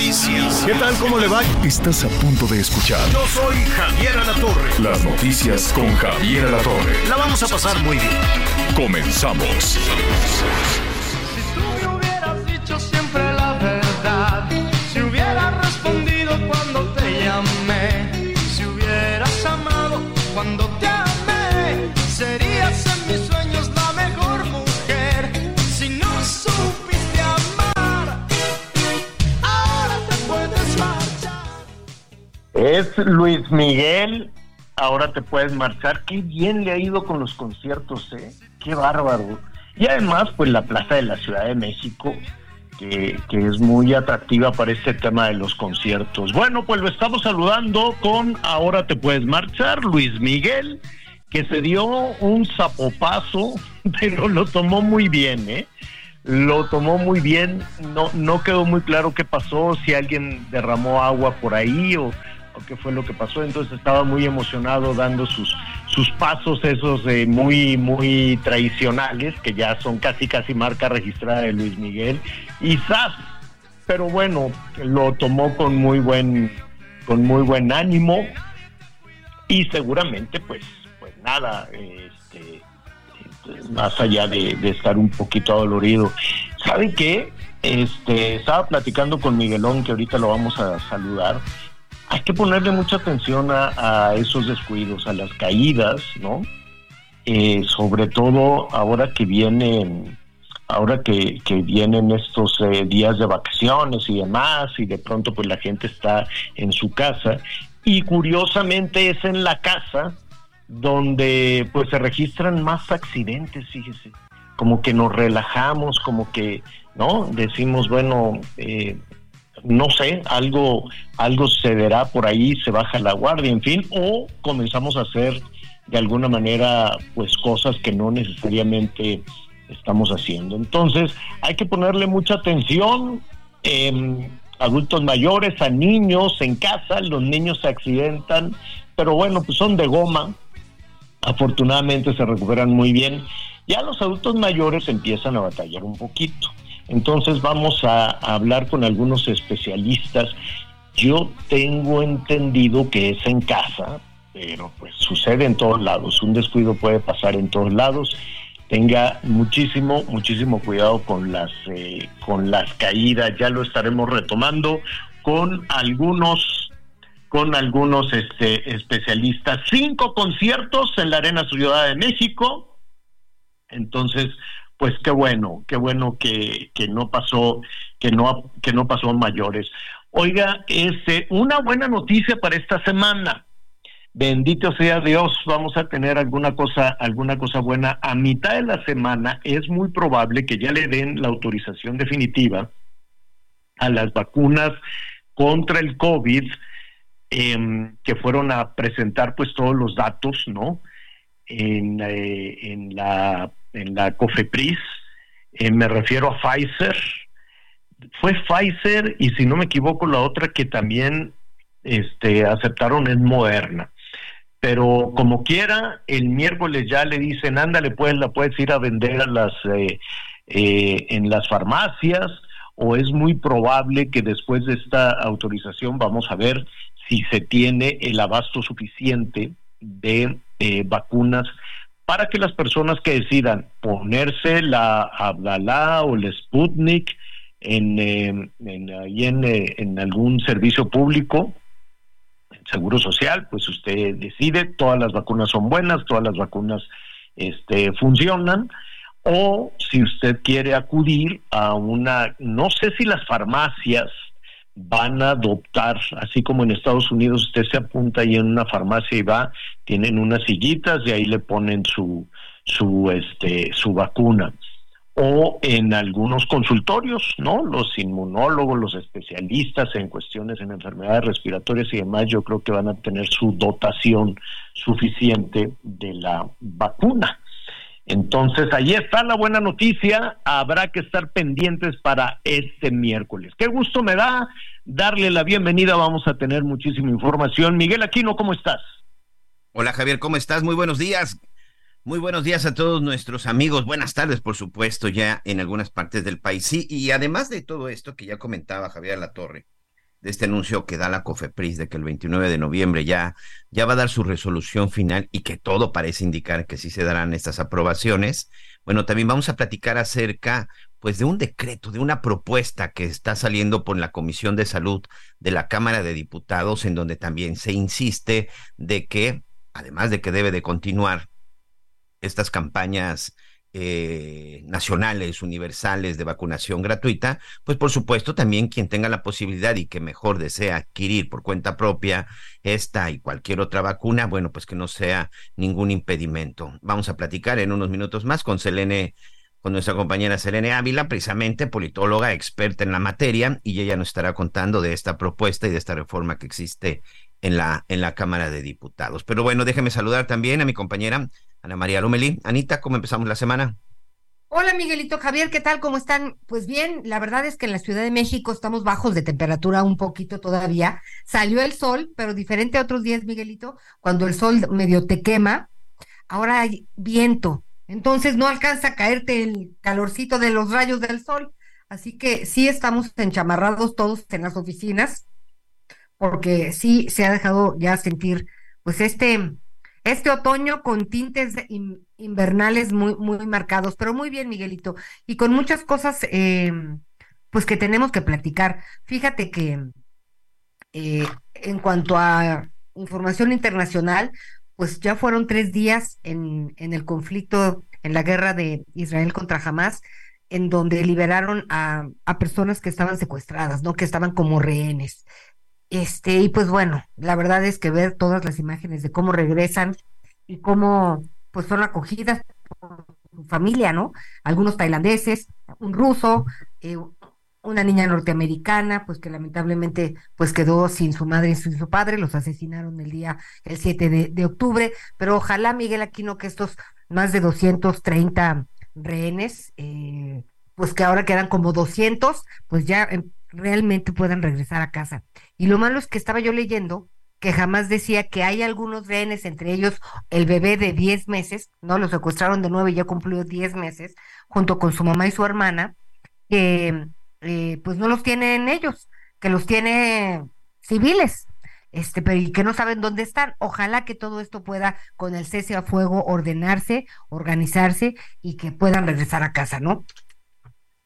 Noticias. ¿Qué tal? ¿Cómo le va? Estás a punto de escuchar Yo soy Javier Alatorre. las noticias con Javier Alatorre. La vamos a pasar muy bien. Comenzamos. Si tú me hubieras dicho siempre la verdad, si hubieras respondido cuando te llamé, si hubieras amado cuando Es Luis Miguel. Ahora te puedes marchar. Qué bien le ha ido con los conciertos, ¿eh? Qué bárbaro. Y además, pues la Plaza de la Ciudad de México, que, que es muy atractiva para este tema de los conciertos. Bueno, pues lo estamos saludando con Ahora te puedes marchar, Luis Miguel, que se dio un zapopazo, pero lo tomó muy bien, ¿eh? Lo tomó muy bien, no, no quedó muy claro qué pasó, si alguien derramó agua por ahí o, qué fue lo que pasó, entonces estaba muy emocionado dando sus, sus pasos esos eh, muy, muy tradicionales, que ya son casi, casi marca registrada de Luis Miguel, y ¡zas! pero bueno, lo tomó con muy buen, con muy buen ánimo, y seguramente pues, pues nada, este, más allá de, estar un poquito adolorido. ¿Sabe qué? Este, estaba platicando con Miguelón, que ahorita lo vamos a saludar. Hay que ponerle mucha atención a, a esos descuidos, a las caídas, ¿no? Eh, sobre todo ahora que vienen, ahora que, que vienen estos eh, días de vacaciones y demás, y de pronto pues la gente está en su casa, y curiosamente es en la casa donde pues se registran más accidentes, fíjese, como que nos relajamos, como que, ¿no? Decimos, bueno, eh, no sé, algo, algo se verá por ahí, se baja la guardia, en fin, o comenzamos a hacer de alguna manera pues cosas que no necesariamente estamos haciendo. Entonces, hay que ponerle mucha atención. eh, adultos mayores, a niños en casa, los niños se accidentan, pero bueno, pues son de goma, afortunadamente se recuperan muy bien. Ya los adultos mayores empiezan a batallar un poquito. Entonces vamos a, hablar con algunos especialistas. Yo tengo entendido que es en casa, pero pues sucede en todos lados. Un descuido puede pasar en todos lados. Tenga muchísimo, muchísimo cuidado con las, eh, con las caídas. Ya lo estaremos retomando con algunos con algunos este, especialistas. Cinco conciertos en la Arena Ciudad de México. Entonces, pues qué bueno, qué bueno que, que no pasó, que no, que no mayores. Oiga, este, una buena noticia para esta semana. Bendito sea Dios, vamos a tener alguna cosa, alguna cosa buena. A mitad de la semana es muy probable que ya le den la autorización definitiva a las vacunas contra el COVID eh, que fueron a presentar pues todos los datos, ¿no? En, eh, en la en la COFEPRIS, eh, me refiero a Pfizer. Fue Pfizer y si no me equivoco la otra que también este aceptaron es Moderna. Pero como quiera, el miércoles ya le dicen, ándale, pues la puedes ir a vender a las eh, eh, en las farmacias o es muy probable que después de esta autorización vamos a ver si se tiene el abasto suficiente de eh, vacunas para que las personas que decidan ponerse la Abdalá o el Sputnik en, en, ahí eh, en algún servicio público, seguro social, pues usted decide, todas las vacunas son buenas, todas las vacunas este, funcionan, o si usted quiere acudir a una, no sé si las farmacias van a adoptar, así como en Estados Unidos usted se apunta ahí en una farmacia y va, tienen unas sillitas y ahí le ponen su su este su vacuna. o en algunos consultorios, ¿no? Los inmunólogos, los especialistas en cuestiones en enfermedades respiratorias y demás, yo creo que van a tener su dotación suficiente de la vacuna. Entonces, ahí está la buena noticia. Habrá que estar pendientes para este miércoles. Qué gusto me da darle la bienvenida. Vamos a tener muchísima información. Miguel Aquino, ¿cómo estás? Hola Javier, ¿cómo estás? Muy buenos días. Muy buenos días a todos nuestros amigos. Buenas tardes, por supuesto, ya en algunas partes del país. Sí, y además de todo esto que ya comentaba Javier La Torre, este anuncio que da la COFEPRIS de que el 29 de noviembre ya, ya va a dar su resolución final y que todo parece indicar que sí se darán estas aprobaciones. Bueno, también vamos a platicar acerca pues de un decreto, de una propuesta que está saliendo por la Comisión de Salud de la Cámara de Diputados, en donde también se insiste de que, además de que debe de continuar estas campañas eh, nacionales, universales de vacunación gratuita, pues por supuesto también quien tenga la posibilidad y que mejor desea adquirir por cuenta propia esta y cualquier otra vacuna, bueno, pues que no sea ningún impedimento. Vamos a platicar en unos minutos más con Selene con nuestra compañera Selene Ávila, precisamente politóloga, experta en la materia, y ella nos estará contando de esta propuesta y de esta reforma que existe en la, en la Cámara de Diputados. Pero bueno, déjeme saludar también a mi compañera Ana María Lomelí. Anita, ¿cómo empezamos la semana? Hola Miguelito Javier, ¿qué tal? ¿Cómo están? Pues bien, la verdad es que en la Ciudad de México estamos bajos de temperatura un poquito todavía. Salió el sol, pero diferente a otros días, Miguelito, cuando el sol medio te quema, ahora hay viento. Entonces no alcanza a caerte el calorcito de los rayos del sol. Así que sí estamos enchamarrados todos en las oficinas, porque sí se ha dejado ya sentir pues este este otoño con tintes invernales muy, muy marcados, pero muy bien, Miguelito, y con muchas cosas em, pues que tenemos que platicar. Fíjate que eh, en cuanto a información internacional, pues ya fueron tres días en, en el conflicto, en la guerra de Israel contra Hamas, en donde liberaron a, a personas que estaban secuestradas, ¿no? Que estaban como rehenes. Este, y pues bueno, la verdad es que ver todas las imágenes de cómo regresan y cómo pues son acogidas por su familia, ¿no? Algunos tailandeses, un ruso, eh, una niña norteamericana, pues que lamentablemente pues quedó sin su madre y sin su padre, los asesinaron el día, el 7 de, octubre, pero ojalá, Miguel Aquino, que estos más de 230 rehenes, eh, pues que ahora quedan como 200, pues ya realmente puedan regresar a casa. Y lo malo es que estaba yo leyendo que jamás decía que hay algunos rehenes, entre ellos el bebé de 10 meses, ¿no? Lo secuestraron de nuevo y ya cumplió 10 meses, junto con su mamá y su hermana, que eh, pues no los tienen ellos, que los tiene civiles, este, pero y que no saben dónde están. Ojalá que todo esto pueda, con el cese a fuego, ordenarse, organizarse y que puedan regresar a casa, ¿no?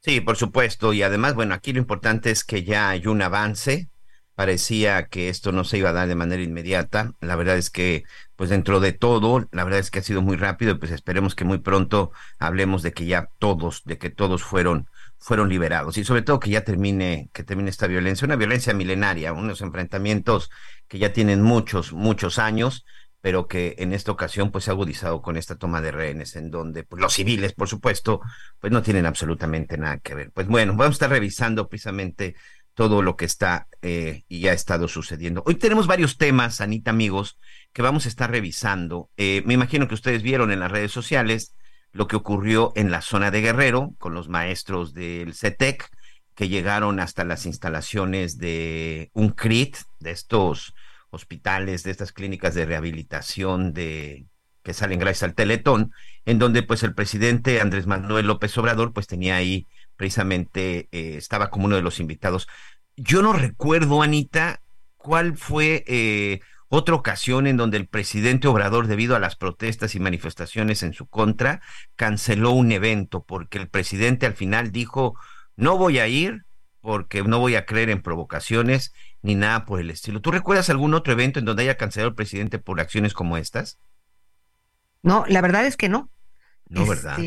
Sí, por supuesto. Y además, bueno, aquí lo importante es que ya hay un avance. Parecía que esto no se iba a dar de manera inmediata. La verdad es que, pues dentro de todo, la verdad es que ha sido muy rápido. Pues esperemos que muy pronto hablemos de que ya todos, de que todos fueron, fueron liberados y sobre todo que ya termine, que termine esta violencia, una violencia milenaria, unos enfrentamientos que ya tienen muchos, muchos años pero que en esta ocasión pues se ha agudizado con esta toma de rehenes, en donde pues, los civiles, por supuesto, pues no tienen absolutamente nada que ver. Pues bueno, vamos a estar revisando precisamente todo lo que está eh, y ya ha estado sucediendo. Hoy tenemos varios temas, Anita, amigos, que vamos a estar revisando. Eh, me imagino que ustedes vieron en las redes sociales lo que ocurrió en la zona de Guerrero con los maestros del CETEC que llegaron hasta las instalaciones de un CRIT, de estos hospitales, de estas clínicas de rehabilitación de que salen gracias al Teletón, en donde pues el presidente Andrés Manuel López Obrador pues tenía ahí precisamente, eh, estaba como uno de los invitados. Yo no recuerdo, Anita, cuál fue eh, otra ocasión en donde el presidente Obrador, debido a las protestas y manifestaciones en su contra, canceló un evento, porque el presidente al final dijo, no voy a ir porque no voy a creer en provocaciones ni nada por el estilo. ¿Tú recuerdas algún otro evento en donde haya cancelado el presidente por acciones como estas? No, la verdad es que no. No, ¿verdad?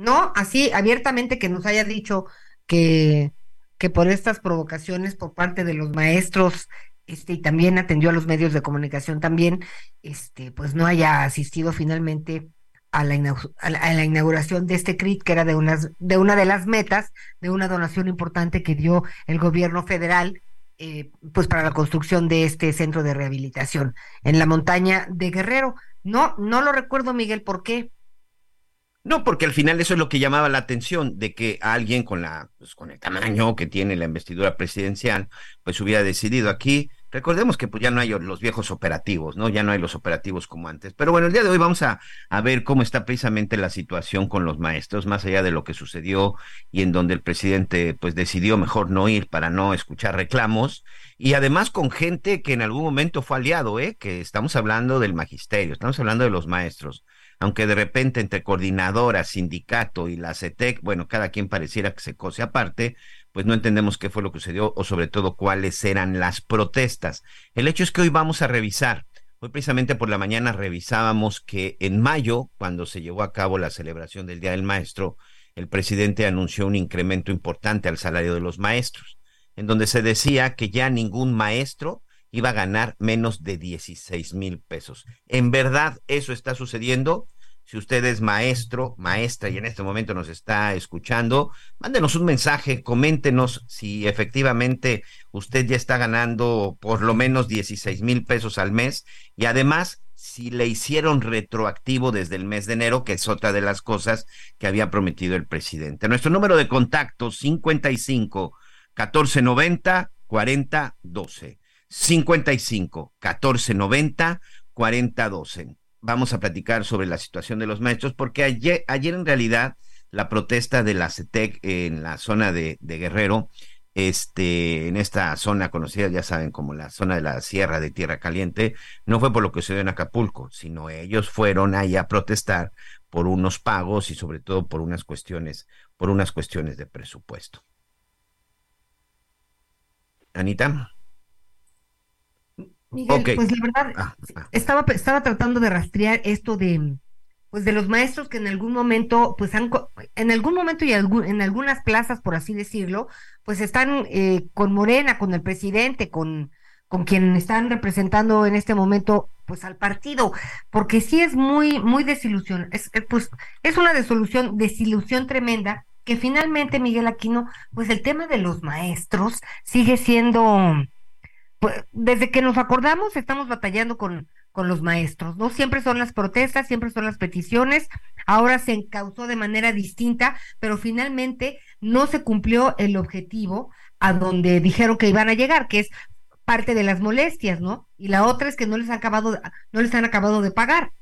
No, así abiertamente que nos haya dicho que, que por estas provocaciones por parte de los maestros, este, y también atendió a los medios de comunicación también, este, pues no haya asistido finalmente a la, a la, inauguración de este CRIT, que era de, unas, de una de las metas de una donación importante que dio el gobierno federal eh, pues para la construcción de este centro de rehabilitación en la montaña de Guerrero. No, no lo recuerdo, Miguel, ¿por qué? No, porque al final eso es lo que llamaba la atención, de que alguien con la, pues, con el tamaño que tiene la investidura presidencial, pues hubiera decidido aquí Recordemos que pues ya no hay los viejos operativos, ¿no? Ya no hay los operativos como antes. Pero bueno, el día de hoy vamos a, a, ver cómo está precisamente la situación con los maestros, más allá de lo que sucedió y en donde el presidente pues decidió mejor no ir para no escuchar reclamos. Y además con gente que en algún momento fue aliado, ¿eh? Que estamos hablando del magisterio, estamos hablando de los maestros. Aunque de repente entre coordinadora, sindicato y la CETEC, bueno, cada quien pareciera que se cose aparte, pues no entendemos qué fue lo que sucedió o sobre todo cuáles eran las protestas. El hecho es que hoy vamos a revisar. Hoy precisamente por la mañana revisábamos que en mayo, cuando se llevó a cabo la celebración del Día del Maestro, el presidente anunció un incremento importante al salario de los maestros, en donde se decía que ya ningún maestro iba a ganar menos de 16 mil pesos. ¿En verdad eso está sucediendo? Si usted es maestro, maestra y en este momento nos está escuchando, mándenos un mensaje, coméntenos si efectivamente usted ya está ganando por lo menos 16 mil pesos al mes y además si le hicieron retroactivo desde el mes de enero, que es otra de las cosas que había prometido el presidente. Nuestro número de contacto 55 1490 4012. 55 1490 4012 vamos a platicar sobre la situación de los maestros, porque ayer, ayer en realidad la protesta de la CETEC en la zona de, Guerrero, este, en esta zona conocida, ya saben, como la zona de la Sierra de Tierra Caliente, no fue por lo que se dio en Acapulco, sino ellos fueron ahí a protestar por unos pagos y sobre todo por unas cuestiones, por unas cuestiones de presupuesto. Anita. Miguel, pues la verdad, ah, ah. estaba, estaba tratando de rastrear esto de, pues de los maestros que en algún momento, pues han, en algún momento y en algunas plazas, por así decirlo, pues están eh, con Morena, con el presidente, con, con quien están representando en este momento, pues al partido, porque sí es muy, muy desilusión, es, eh, pues es una desilusión, desilusión tremenda, que finalmente, Miguel Aquino, pues el tema de los maestros sigue siendo desde que nos acordamos estamos batallando con, con los maestros, ¿no? Siempre son las protestas, siempre son las peticiones, ahora se encauzó de manera distinta, pero finalmente no se cumplió el objetivo a donde dijeron que iban a llegar, que es parte de las molestias, ¿no? Y la otra es que no les han acabado, no les han acabado de pagar.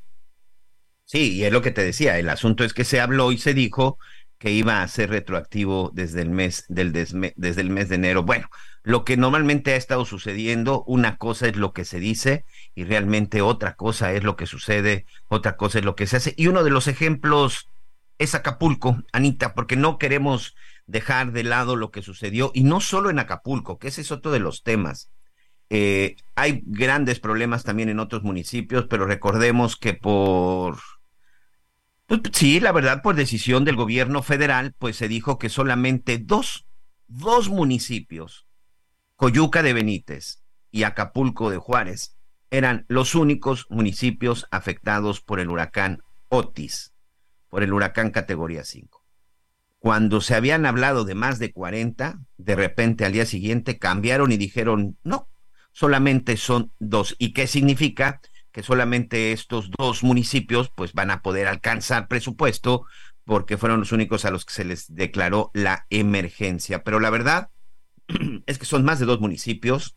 Sí, y es lo que te decía, el asunto es que se habló y se dijo que iba a ser retroactivo desde el mes del desde el mes de enero. Bueno, lo que normalmente ha estado sucediendo, una cosa es lo que se dice y realmente otra cosa es lo que sucede, otra cosa es lo que se hace. Y uno de los ejemplos es Acapulco, Anita, porque no queremos dejar de lado lo que sucedió y no solo en Acapulco, que ese es otro de los temas. Eh, hay grandes problemas también en otros municipios, pero recordemos que por pues, sí, la verdad, por decisión del gobierno federal, pues se dijo que solamente dos, dos municipios, Coyuca de Benítez y Acapulco de Juárez, eran los únicos municipios afectados por el huracán Otis, por el huracán categoría 5. Cuando se habían hablado de más de 40, de repente al día siguiente cambiaron y dijeron, no, solamente son dos. ¿Y qué significa? Que solamente estos dos municipios pues van a poder alcanzar presupuesto porque fueron los únicos a los que se les declaró la emergencia. Pero la verdad es que son más de dos municipios.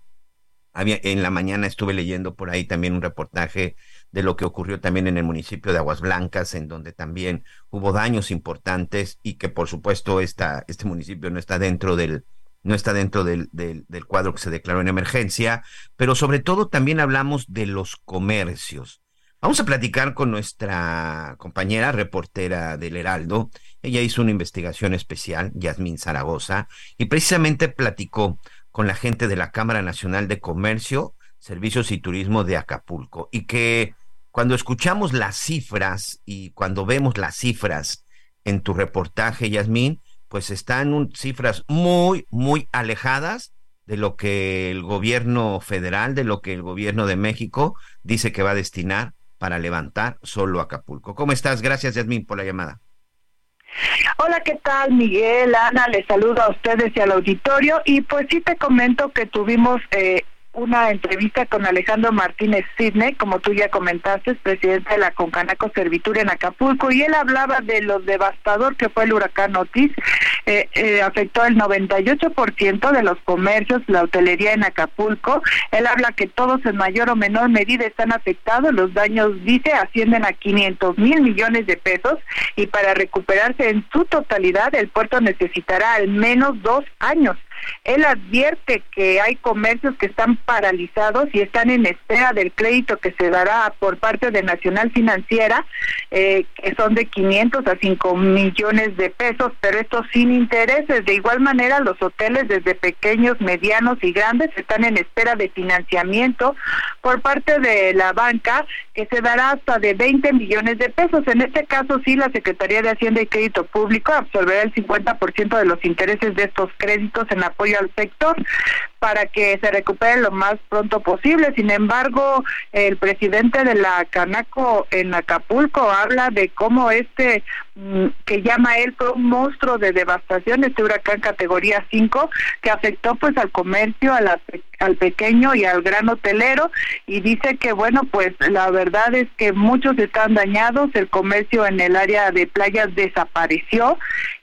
Había, en la mañana estuve leyendo por ahí también un reportaje de lo que ocurrió también en el municipio de Aguas Blancas, en donde también hubo daños importantes y que por supuesto esta, este municipio no está dentro del, no está dentro del, del, cuadro que se declaró en emergencia, pero sobre todo también hablamos de los comercios. Vamos a platicar con nuestra compañera reportera del Heraldo. Ella hizo una investigación especial, Yasmín Zaragoza, y precisamente platicó con la gente de la Cámara Nacional de Comercio, Servicios y Turismo de Acapulco, y que cuando escuchamos las cifras y cuando vemos las cifras en tu reportaje, Yasmín, pues están cifras muy, muy alejadas de lo que el gobierno federal, de lo que el gobierno de México dice que va a destinar para levantar solo Acapulco. ¿Cómo estás? Gracias, Yasmín, por la llamada. Hola, ¿qué tal, Miguel? Ana, les saludo a ustedes y al auditorio. Y pues sí te comento que tuvimos eh, una entrevista con Alejandro Martínez Sidney, como tú ya comentaste, presidente de la Concanaco Servitur en Acapulco, y él hablaba de lo devastador que fue el huracán Otis. Eh, eh, afectó el 98% de los comercios, la hotelería en Acapulco. Él habla que todos en mayor o menor medida están afectados. Los daños, dice, ascienden a 500 mil millones de pesos y para recuperarse en su totalidad el puerto necesitará al menos dos años. Él advierte que hay comercios que están paralizados y están en espera del crédito que se dará por parte de Nacional Financiera, eh, que son de 500 a 5 millones de pesos, pero esto sin intereses. De igual manera, los hoteles desde pequeños, medianos y grandes están en espera de financiamiento por parte de la banca, que se dará hasta de 20 millones de pesos. En este caso, sí, la Secretaría de Hacienda y Crédito Público absorberá el 50% de los intereses de estos créditos en la apoyo al sector para que se recupere lo más pronto posible. Sin embargo, el presidente de la Canaco en Acapulco habla de cómo este mm, que llama él fue un monstruo de devastación, este huracán categoría 5, que afectó pues al comercio, a la, al pequeño y al gran hotelero, y dice que bueno, pues la verdad es que muchos están dañados, el comercio en el área de playas desapareció,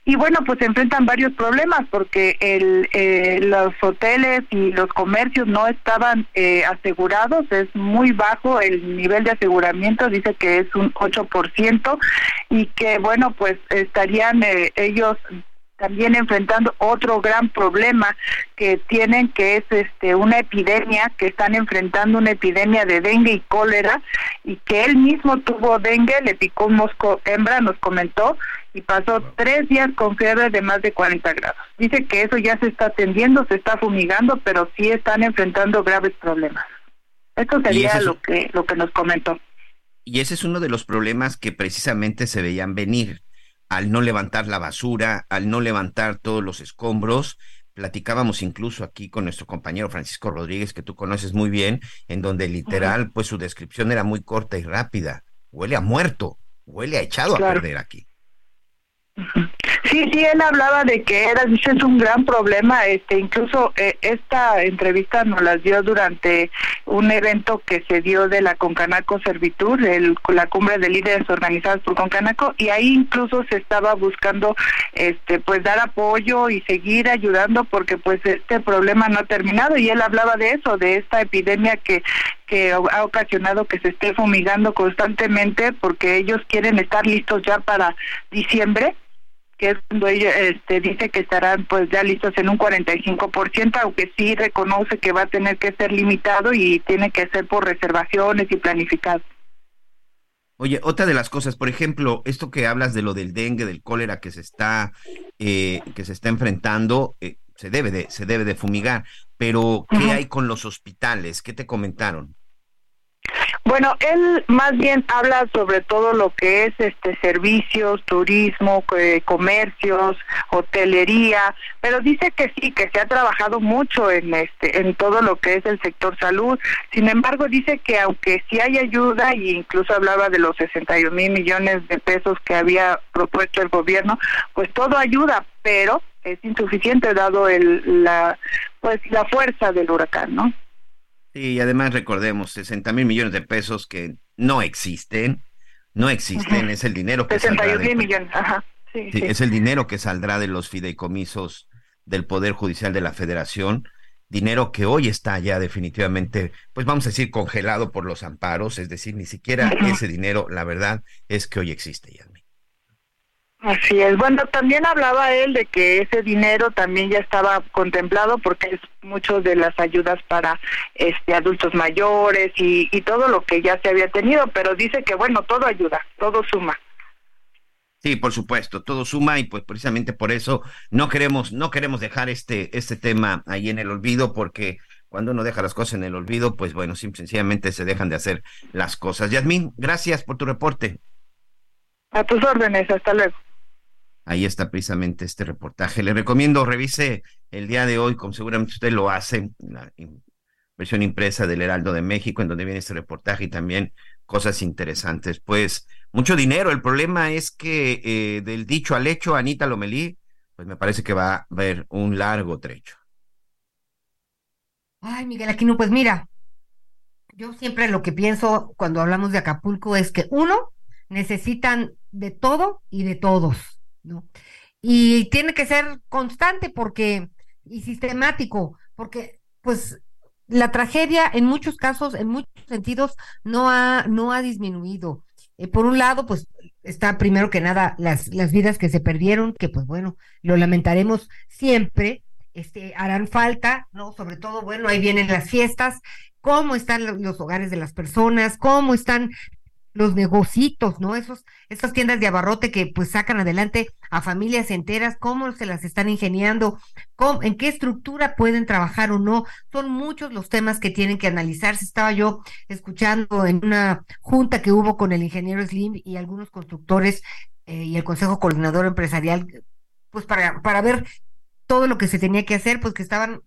y bueno, pues se enfrentan varios problemas porque el, eh, los hoteles y los comercios no estaban eh, asegurados, es muy bajo el nivel de aseguramiento, dice que es un 8% y que bueno, pues estarían eh, ellos también enfrentando otro gran problema que tienen que es este una epidemia que están enfrentando una epidemia de dengue y cólera y que él mismo tuvo dengue le picó un mosco hembra nos comentó y pasó tres días con fiebre de más de 40 grados. Dice que eso ya se está atendiendo, se está fumigando, pero sí están enfrentando graves problemas. Esto sería lo que lo que nos comentó. Y ese es uno de los problemas que precisamente se veían venir al no levantar la basura, al no levantar todos los escombros. Platicábamos incluso aquí con nuestro compañero Francisco Rodríguez, que tú conoces muy bien, en donde literal, pues su descripción era muy corta y rápida. Huele a muerto, huele a echado a perder aquí. Sí, sí, él hablaba de que era, dice, es un gran problema, este, incluso eh, esta entrevista nos la dio durante un evento que se dio de la Concanaco Servitur, el, la cumbre de líderes organizados por Concanaco, y ahí incluso se estaba buscando, este, pues dar apoyo y seguir ayudando porque pues este problema no ha terminado y él hablaba de eso, de esta epidemia que que ha ocasionado que se esté fumigando constantemente porque ellos quieren estar listos ya para diciembre que es cuando ella este, dice que estarán pues ya listos en un 45%, aunque sí reconoce que va a tener que ser limitado y tiene que ser por reservaciones y planificado. Oye, otra de las cosas, por ejemplo, esto que hablas de lo del dengue, del cólera que se está eh, que se está enfrentando, eh, se debe de se debe de fumigar, pero ¿qué hay con los hospitales? ¿Qué te comentaron? Bueno, él más bien habla sobre todo lo que es este servicios, turismo, comercios, hotelería, pero dice que sí, que se ha trabajado mucho en este en todo lo que es el sector salud. Sin embargo, dice que aunque sí hay ayuda y incluso hablaba de los 61 mil millones de pesos que había propuesto el gobierno, pues todo ayuda, pero es insuficiente dado el la pues la fuerza del huracán, ¿no? Y además recordemos, 60 mil millones de pesos que no existen, no existen, es el dinero que saldrá mil millones, ajá. Sí, Es el dinero que saldrá de los fideicomisos del Poder Judicial de la Federación, dinero que hoy está ya definitivamente, pues vamos a decir, congelado por los amparos, es decir, ni siquiera ese dinero, la verdad, es que hoy existe, ya. Así es. Bueno, también hablaba él de que ese dinero también ya estaba contemplado porque es mucho de las ayudas para este adultos mayores y, y todo lo que ya se había tenido, pero dice que bueno, todo ayuda, todo suma. Sí, por supuesto, todo suma y pues precisamente por eso no queremos no queremos dejar este este tema ahí en el olvido porque cuando uno deja las cosas en el olvido, pues bueno, sencillamente se dejan de hacer las cosas. Yasmín, gracias por tu reporte. A tus órdenes, hasta luego. Ahí está precisamente este reportaje. Le recomiendo revise el día de hoy, como seguramente usted lo hace, la versión impresa del Heraldo de México, en donde viene este reportaje y también cosas interesantes. Pues mucho dinero. El problema es que eh, del dicho al hecho, Anita Lomelí, pues me parece que va a haber un largo trecho. Ay, Miguel Aquino, pues mira, yo siempre lo que pienso cuando hablamos de Acapulco es que uno, necesitan de todo y de todos, Y tiene que ser constante porque, y sistemático, porque pues la tragedia en muchos casos, en muchos sentidos, no ha, no ha disminuido. Eh, por un lado, pues está primero que nada las, las vidas que se perdieron, que pues bueno, lo lamentaremos siempre, este, harán falta, ¿no? Sobre todo, bueno, ahí vienen las fiestas, cómo están los hogares de las personas, cómo están los negocitos, ¿no? Esos, esas tiendas de abarrote que pues sacan adelante a familias enteras, cómo se las están ingeniando, en qué estructura pueden trabajar o no. Son muchos los temas que tienen que analizarse. Estaba yo escuchando en una junta que hubo con el ingeniero Slim y algunos constructores eh, y el Consejo Coordinador Empresarial, pues para, para ver todo lo que se tenía que hacer, pues que estaban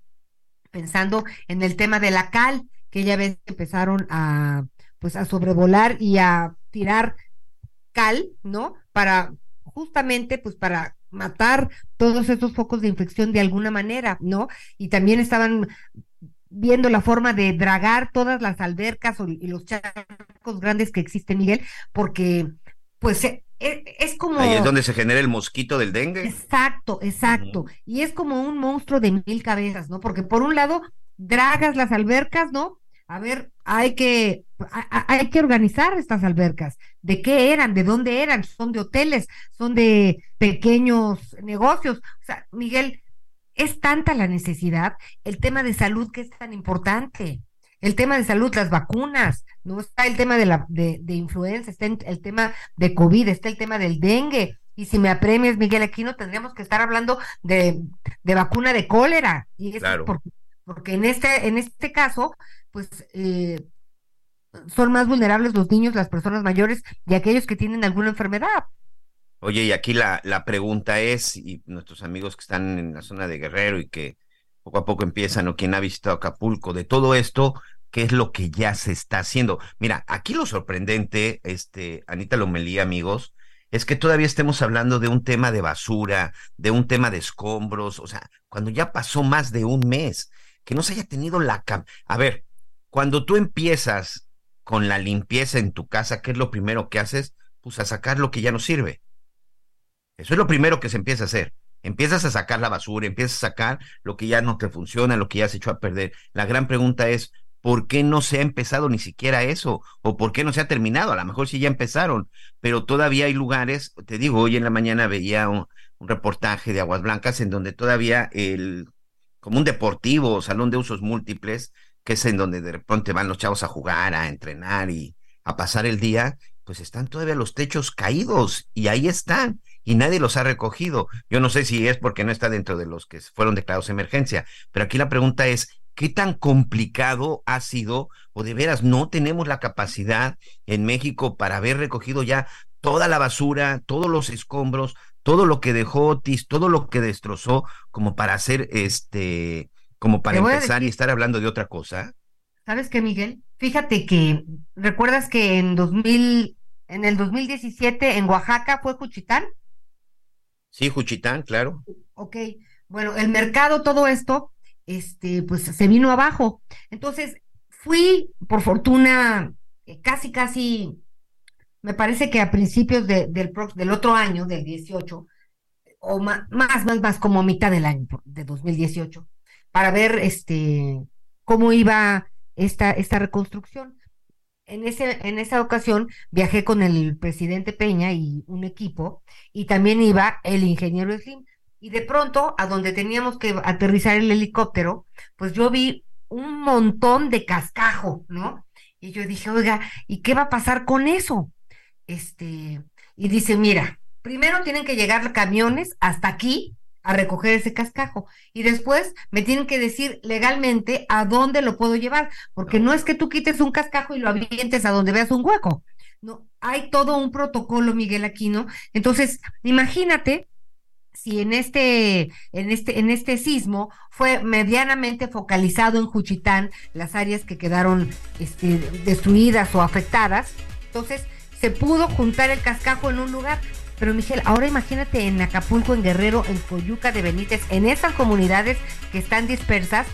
pensando en el tema de la cal, que ya ves empezaron a pues a sobrevolar y a tirar cal, ¿no? Para justamente pues para matar todos esos focos de infección de alguna manera, ¿no? Y también estaban viendo la forma de dragar todas las albercas y los charcos grandes que existen, Miguel, porque pues e, e, es, como... Ahí es donde se genera el mosquito del dengue. Exacto, exacto. Y es como un monstruo de mil cabezas, ¿no? Porque por un lado, dragas las albercas, ¿no? A ver, hay que, hay que organizar estas albercas. ¿De qué eran? ¿De dónde eran? ¿Son de hoteles? ¿Son de pequeños negocios? O sea, Miguel, es tanta la necesidad, el tema de salud que es tan importante. El tema de salud, las vacunas, no está el tema de la de, de influenza, está el tema de COVID, está el tema del dengue. Y si me apremias, Miguel Aquino, tendríamos que estar hablando de, de vacuna de cólera. Y es porque, porque en este, en este caso, pues eh, son más vulnerables los niños, las personas mayores y aquellos que tienen alguna enfermedad. Oye, y aquí la, la pregunta es, y nuestros amigos que están en la zona de Guerrero y que poco a poco empiezan, o quien ha visitado Acapulco, de todo esto, ¿qué es lo que ya se está haciendo? Mira, aquí lo sorprendente, este, Anita Lomelí, amigos, es que todavía estemos hablando de un tema de basura, de un tema de escombros, o sea, cuando ya pasó más de un mes, que no se haya tenido la... A ver, cuando tú empiezas con la limpieza en tu casa, ¿qué es lo primero que haces? Pues a sacar lo que ya no sirve. Eso es lo primero que se empieza a hacer. Empiezas a sacar la basura, empiezas a sacar lo que ya no te funciona, lo que ya se echó a perder. La gran pregunta es, ¿por qué no se ha empezado ni siquiera eso? ¿O por qué no se ha terminado? A lo mejor sí ya empezaron, pero todavía hay lugares, te digo, hoy en la mañana veía un, un reportaje de Aguas Blancas en donde todavía el, como un deportivo, salón de usos múltiples, que es en donde de repente van los chavos a jugar, a entrenar y a pasar el día, pues están todavía los techos caídos y ahí están y nadie los ha recogido. Yo no sé si es porque no está dentro de los que fueron declarados emergencia, pero aquí la pregunta es, ¿qué tan complicado ha sido o de veras no tenemos la capacidad en México para haber recogido ya toda la basura, todos los escombros, todo lo que dejó Otis, todo lo que destrozó como para hacer este como para empezar y estar hablando de otra cosa. ¿Sabes qué, Miguel? Fíjate que, ¿recuerdas que en 2000, en el 2017 en Oaxaca fue Juchitán? Sí, Juchitán, claro. Ok, bueno, el mercado, todo esto, este, pues se vino abajo. Entonces, fui, por fortuna, eh, casi, casi, me parece que a principios del, del otro año, del 18, o más, más, más, más como a mitad del año de 2018 para ver este, cómo iba esta, esta reconstrucción. En, ese, en esa ocasión viajé con el presidente Peña y un equipo, y también iba el ingeniero Slim. Y de pronto, a donde teníamos que aterrizar el helicóptero, pues yo vi un montón de cascajo, ¿no? Y yo dije, oiga, ¿y qué va a pasar con eso? Este, y dice, mira, primero tienen que llegar camiones hasta aquí a recoger ese cascajo y después me tienen que decir legalmente a dónde lo puedo llevar, porque no es que tú quites un cascajo y lo avientes a donde veas un hueco. No, hay todo un protocolo, Miguel Aquino. Entonces, imagínate si en este, en este, en este sismo fue medianamente focalizado en Juchitán las áreas que quedaron este, destruidas o afectadas, Entonces se pudo juntar el cascajo en un lugar. Pero Michelle, ahora imagínate en Acapulco, en Guerrero, en Coyuca de Benítez, en esas comunidades que están dispersas,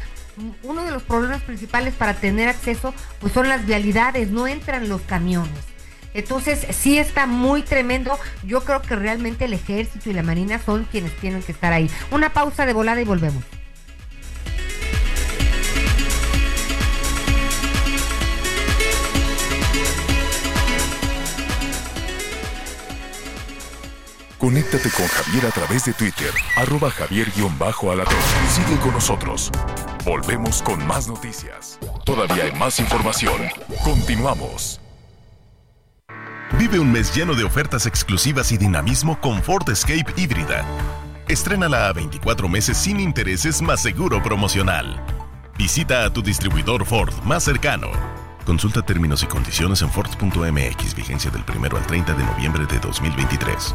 uno de los problemas principales para tener acceso pues son las vialidades, no entran los camiones. Entonces, sí está muy tremendo. Yo creo que realmente el ejército y la marina son quienes tienen que estar ahí. Una pausa de volada y volvemos. Conéctate con Javier a través de Twitter, arroba javier-alatón. Sigue con nosotros. Volvemos con más noticias. Todavía hay más información. Continuamos. Vive un mes lleno de ofertas exclusivas y dinamismo con Ford Escape híbrida. Estrénala a 24 meses sin intereses más seguro promocional. Visita a tu distribuidor Ford más cercano. Consulta términos y condiciones en Ford.mx, vigencia del 1 al 30 de noviembre de 2023.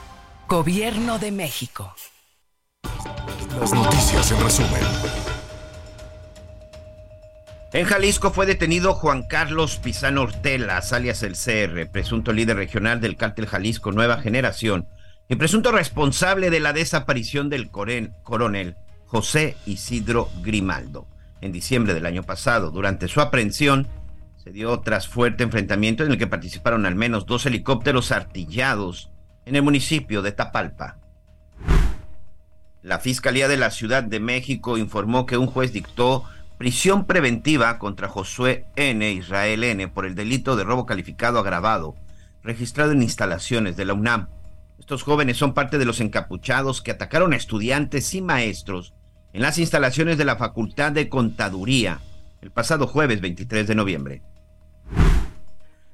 Gobierno de México. Las noticias en resumen. En Jalisco fue detenido Juan Carlos Pizano Ortelas, alias el CR, presunto líder regional del cártel Jalisco Nueva Generación y presunto responsable de la desaparición del coronel José Isidro Grimaldo. En diciembre del año pasado, durante su aprehensión, se dio tras fuerte enfrentamiento en el que participaron al menos dos helicópteros artillados en el municipio de Tapalpa. La Fiscalía de la Ciudad de México informó que un juez dictó prisión preventiva contra Josué N. Israel N. por el delito de robo calificado agravado, registrado en instalaciones de la UNAM. Estos jóvenes son parte de los encapuchados que atacaron a estudiantes y maestros en las instalaciones de la Facultad de Contaduría el pasado jueves 23 de noviembre.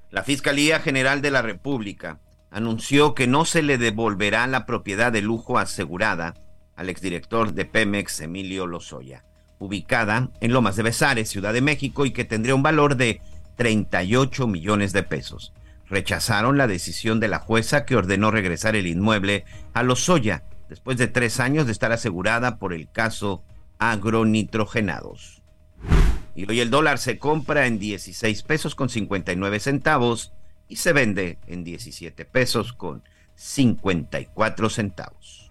La Fiscalía General de la República anunció que no se le devolverá la propiedad de lujo asegurada al exdirector de Pemex, Emilio Lozoya, ubicada en Lomas de Besares, Ciudad de México, y que tendría un valor de 38 millones de pesos. Rechazaron la decisión de la jueza que ordenó regresar el inmueble a Lozoya después de tres años de estar asegurada por el caso agronitrogenados. Y hoy el dólar se compra en 16 pesos con 59 centavos y se vende en 17 pesos con 54 centavos.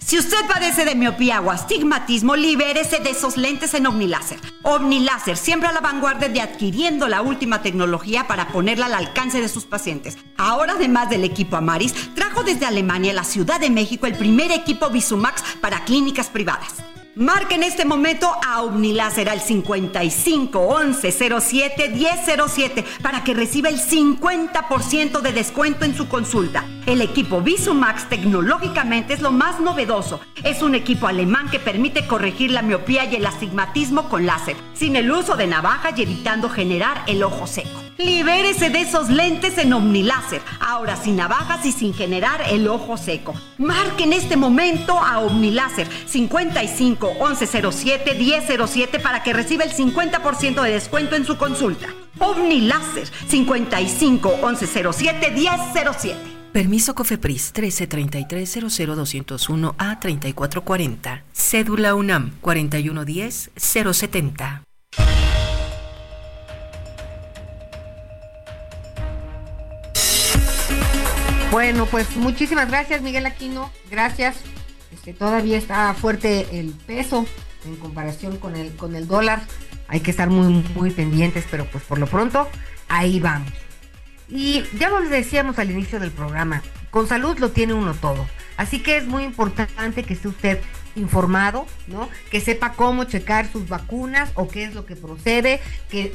Si usted padece de miopía o astigmatismo, libérese de esos lentes en OmniLáser. OmniLáser, siempre a la vanguardia de adquiriendo la última tecnología para ponerla al alcance de sus pacientes. Ahora, además del equipo Amaris, trajo desde Alemania a la Ciudad de México el primer equipo Visumax para clínicas privadas. Marque en este momento a Omniláser al 55 11 07 1007 para que reciba el 50% de descuento en su consulta. El equipo Visumax tecnológicamente es lo más novedoso. Es un equipo alemán que permite corregir la miopía y el astigmatismo con láser, sin el uso de navaja y evitando generar el ojo seco. Libérese de esos lentes en Omniláser, ahora sin navajas y sin generar el ojo seco. Marque en este momento a Omniláser 55 1107 1007 para que reciba el 50% de descuento en su consulta. Omniláser 55 1107 1007. Permiso COFEPRIS 1333 a 3440. Cédula UNAM 4110 070. Bueno, pues muchísimas gracias, Miguel Aquino. Gracias. Este, todavía está fuerte el peso en comparación con el, con el dólar. Hay que estar muy, muy pendientes, pero pues por lo pronto, ahí vamos. Y ya lo decíamos al inicio del programa, con salud lo tiene uno todo. Así que es muy importante que esté usted informado, ¿no? Que sepa cómo checar sus vacunas o qué es lo que procede, que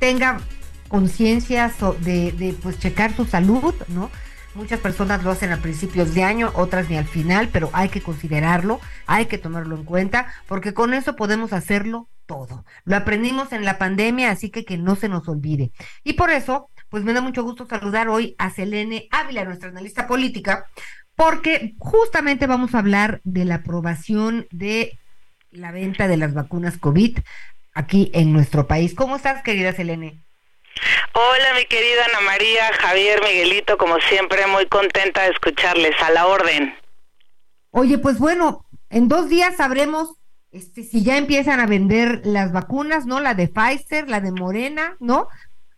tenga conciencia de, de pues checar su salud, ¿no? Muchas personas lo hacen a principios de año, otras ni al final, pero hay que considerarlo, hay que tomarlo en cuenta, porque con eso podemos hacerlo todo. Lo aprendimos en la pandemia, así que que no se nos olvide. Y por eso, pues me da mucho gusto saludar hoy a Selene Ávila, nuestra analista política, porque justamente vamos a hablar de la aprobación de la venta de las vacunas COVID aquí en nuestro país. ¿Cómo estás, querida Selene? Hola, mi querida Ana María, Javier, Miguelito, como siempre, muy contenta de escucharles a la orden. Oye, pues bueno, en dos días sabremos este, si ya empiezan a vender las vacunas, ¿no? La de Pfizer, la de Morena, ¿no?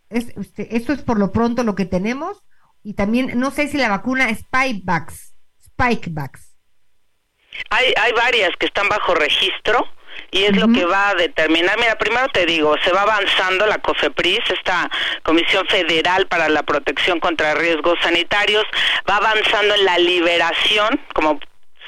Es, este, esto es por lo pronto lo que tenemos. Y también, no sé si la vacuna Spikevax, Spikevax. Hay, hay varias que están bajo registro y es lo que va a determinar. Mira, primero te digo, se va avanzando la COFEPRIS, esta Comisión Federal para la Protección contra Riesgos Sanitarios, va avanzando en la liberación, como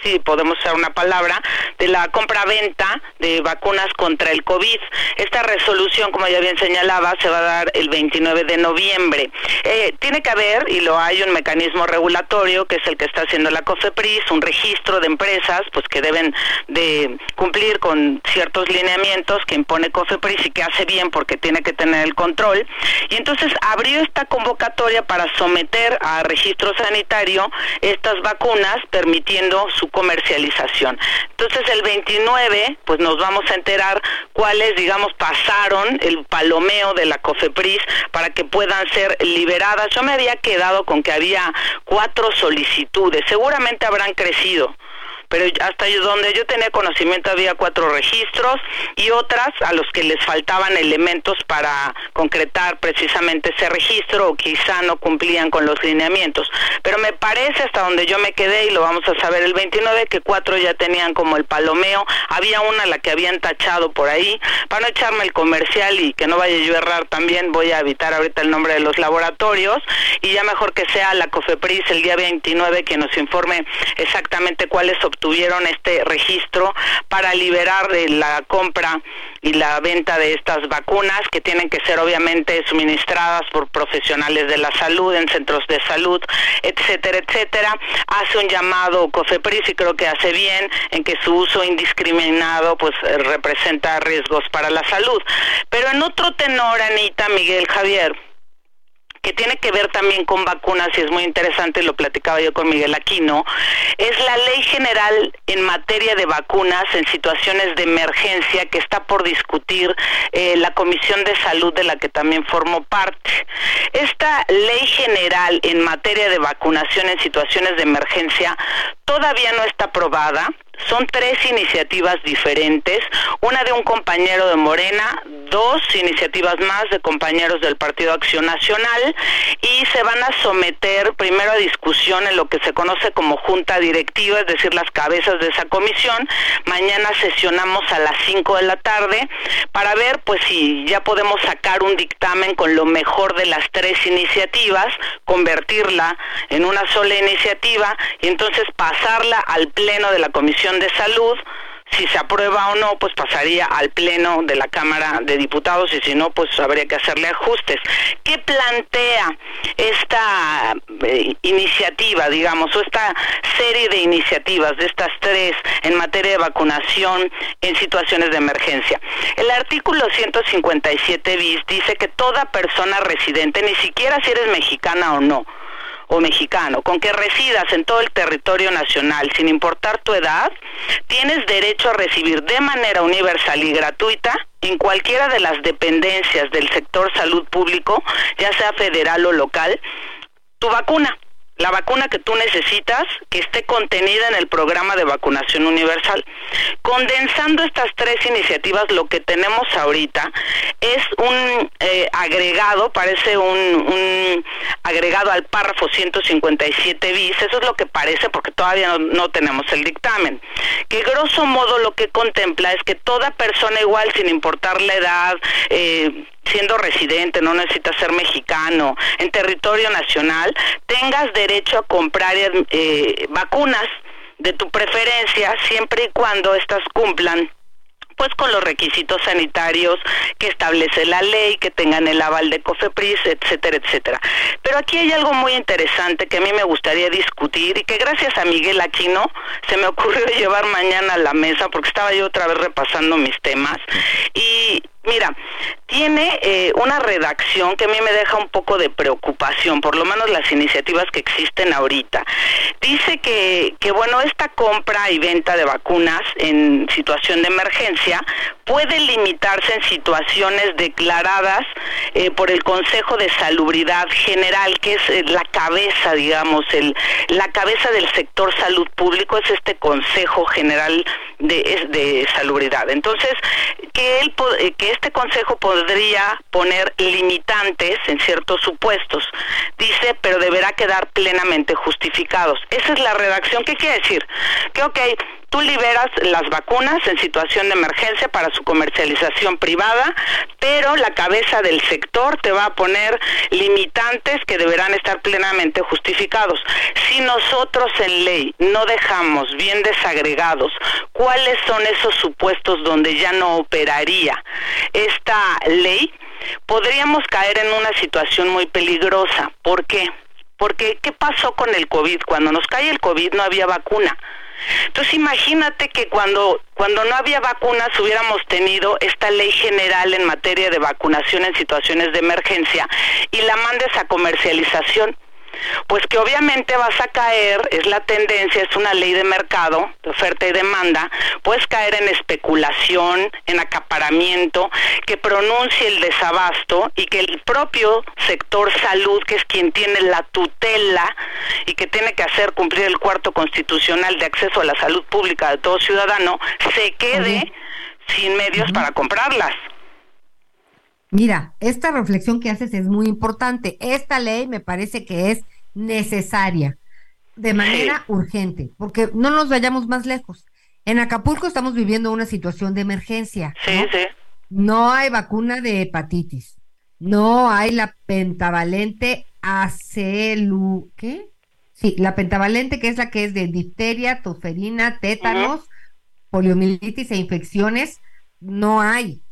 sí podemos usar una palabra, de la compra-venta de vacunas contra el COVID. Esta resolución, como ya bien señalaba, se va a dar el 29 de noviembre. Eh, tiene que haber, y lo hay, un mecanismo regulatorio, que es el que está haciendo la COFEPRIS, un registro de empresas, pues que deben de cumplir con ciertos lineamientos que impone COFEPRIS y que hace bien porque tiene que tener el control. Y entonces abrió esta convocatoria para someter a registro sanitario estas vacunas, permitiendo su comercialización. Entonces el 29, pues nos vamos a enterar cuáles, digamos, pasaron el palomeo de la COFEPRIS para que puedan ser liberadas. Yo me había quedado con que había cuatro solicitudes, seguramente habrán crecido pero hasta donde yo tenía conocimiento había cuatro registros y otras a los que les faltaban elementos para concretar precisamente ese registro o quizá no cumplían con los lineamientos. Pero me parece hasta donde yo me quedé y lo vamos a saber el 29 que cuatro ya tenían como el palomeo, había una la que habían tachado por ahí, para no echarme el comercial y que no vaya yo a errar también voy a evitar ahorita el nombre de los laboratorios. Y ya mejor que sea la COFEPRIS el día 29 que nos informe exactamente cuáles tuvieron este registro para liberar de la compra y la venta de estas vacunas que tienen que ser obviamente suministradas por profesionales de la salud en centros de salud, etcétera, etcétera. Hace un llamado COFEPRIS y creo que hace bien en que su uso indiscriminado pues representa riesgos para la salud. Pero en otro tenor, Anita, Miguel, Javier, que tiene que ver también con vacunas y es muy interesante, lo platicaba yo con Miguel Aquino, es la ley general en materia de vacunas en situaciones de emergencia que está por discutir eh, la Comisión de Salud de la que también formo parte. Esta ley general en materia de vacunación en situaciones de emergencia todavía no está aprobada, son tres iniciativas diferentes, una de un compañero de Morena, dos iniciativas más de compañeros del Partido Acción Nacional y se van a someter primero a discusión en lo que se conoce como junta directiva, es decir, las cabezas de esa comisión. Mañana sesionamos a las 5 de la tarde para ver pues si ya podemos sacar un dictamen con lo mejor de las tres iniciativas, convertirla en una sola iniciativa y entonces pasarla al pleno de la comisión de Salud. Si se aprueba o no, pues pasaría al Pleno de la Cámara de Diputados y si no, pues habría que hacerle ajustes. ¿Qué plantea esta eh, iniciativa, digamos, o esta serie de iniciativas de estas tres en materia de vacunación en situaciones de emergencia? El artículo 157 bis dice que toda persona residente, ni siquiera si eres mexicana o no, o mexicano, con que residas en todo el territorio nacional, sin importar tu edad, tienes derecho a recibir de manera universal y gratuita en cualquiera de las dependencias del sector salud público, ya sea federal o local, tu vacuna la vacuna que tú necesitas que esté contenida en el programa de vacunación universal. Condensando estas tres iniciativas, lo que tenemos ahorita es un eh, agregado, parece un, un, agregado al párrafo 157 bis, eso es lo que parece porque todavía no, no tenemos el dictamen, que grosso modo lo que contempla es que toda persona igual, sin importar la edad, eh, siendo residente, no necesitas ser mexicano, en territorio nacional, tengas derecho a comprar eh, vacunas de tu preferencia siempre y cuando estas cumplan pues con los requisitos sanitarios que establece la ley, que tengan el aval de COFEPRIS, etcétera, etcétera. Pero aquí hay algo muy interesante que a mí me gustaría discutir y que gracias a Miguel Aquino se me ocurrió llevar mañana a la mesa porque estaba yo otra vez repasando mis temas y Mira, tiene eh, una redacción que a mí me deja un poco de preocupación, por lo menos las iniciativas que existen ahorita. Dice que, que bueno, esta compra y venta de vacunas en situación de emergencia puede limitarse en situaciones declaradas eh, por el Consejo de Salubridad General, que es eh, la cabeza, digamos, el, la cabeza del sector salud público, es este Consejo General de, de Salubridad. Entonces, que, él, que este Consejo podría poner limitantes en ciertos supuestos, dice, pero deberá quedar plenamente justificados. Esa es la redacción. ¿Qué quiere decir? Que, ok, tú liberas las vacunas en situación de emergencia para su comercialización privada, pero la cabeza del sector te va a poner limitantes que deberán estar plenamente justificados. Si nosotros en ley no dejamos bien desagregados cuáles son esos supuestos donde ya no operaría esta ley, podríamos caer en una situación muy peligrosa. ¿Por qué? Porque ¿qué pasó con el COVID? Cuando nos cae el COVID no había vacuna. Entonces imagínate que cuando, cuando no había vacunas hubiéramos tenido esta ley general en materia de vacunación en situaciones de emergencia y la mandes a comercialización pues que obviamente vas a caer, es la tendencia, es una ley de mercado, de oferta y demanda, puedes caer en especulación, en acaparamiento, que pronuncie el desabasto y que el propio sector salud, que es quien tiene la tutela y que tiene que hacer cumplir el cuarto constitucional de acceso a la salud pública de todo ciudadano, se quede sin medios para comprarlas. Mira, esta reflexión que haces es muy importante. Esta ley me parece que es necesaria, de manera urgente, porque no nos vayamos más lejos. En Acapulco estamos viviendo una situación de emergencia. Sí, sí. No hay vacuna de hepatitis. No hay la pentavalente acelu... ¿Qué? Sí, la pentavalente, que es la que es de difteria, tosferina, tétanos, poliomielitis e infecciones. No hay.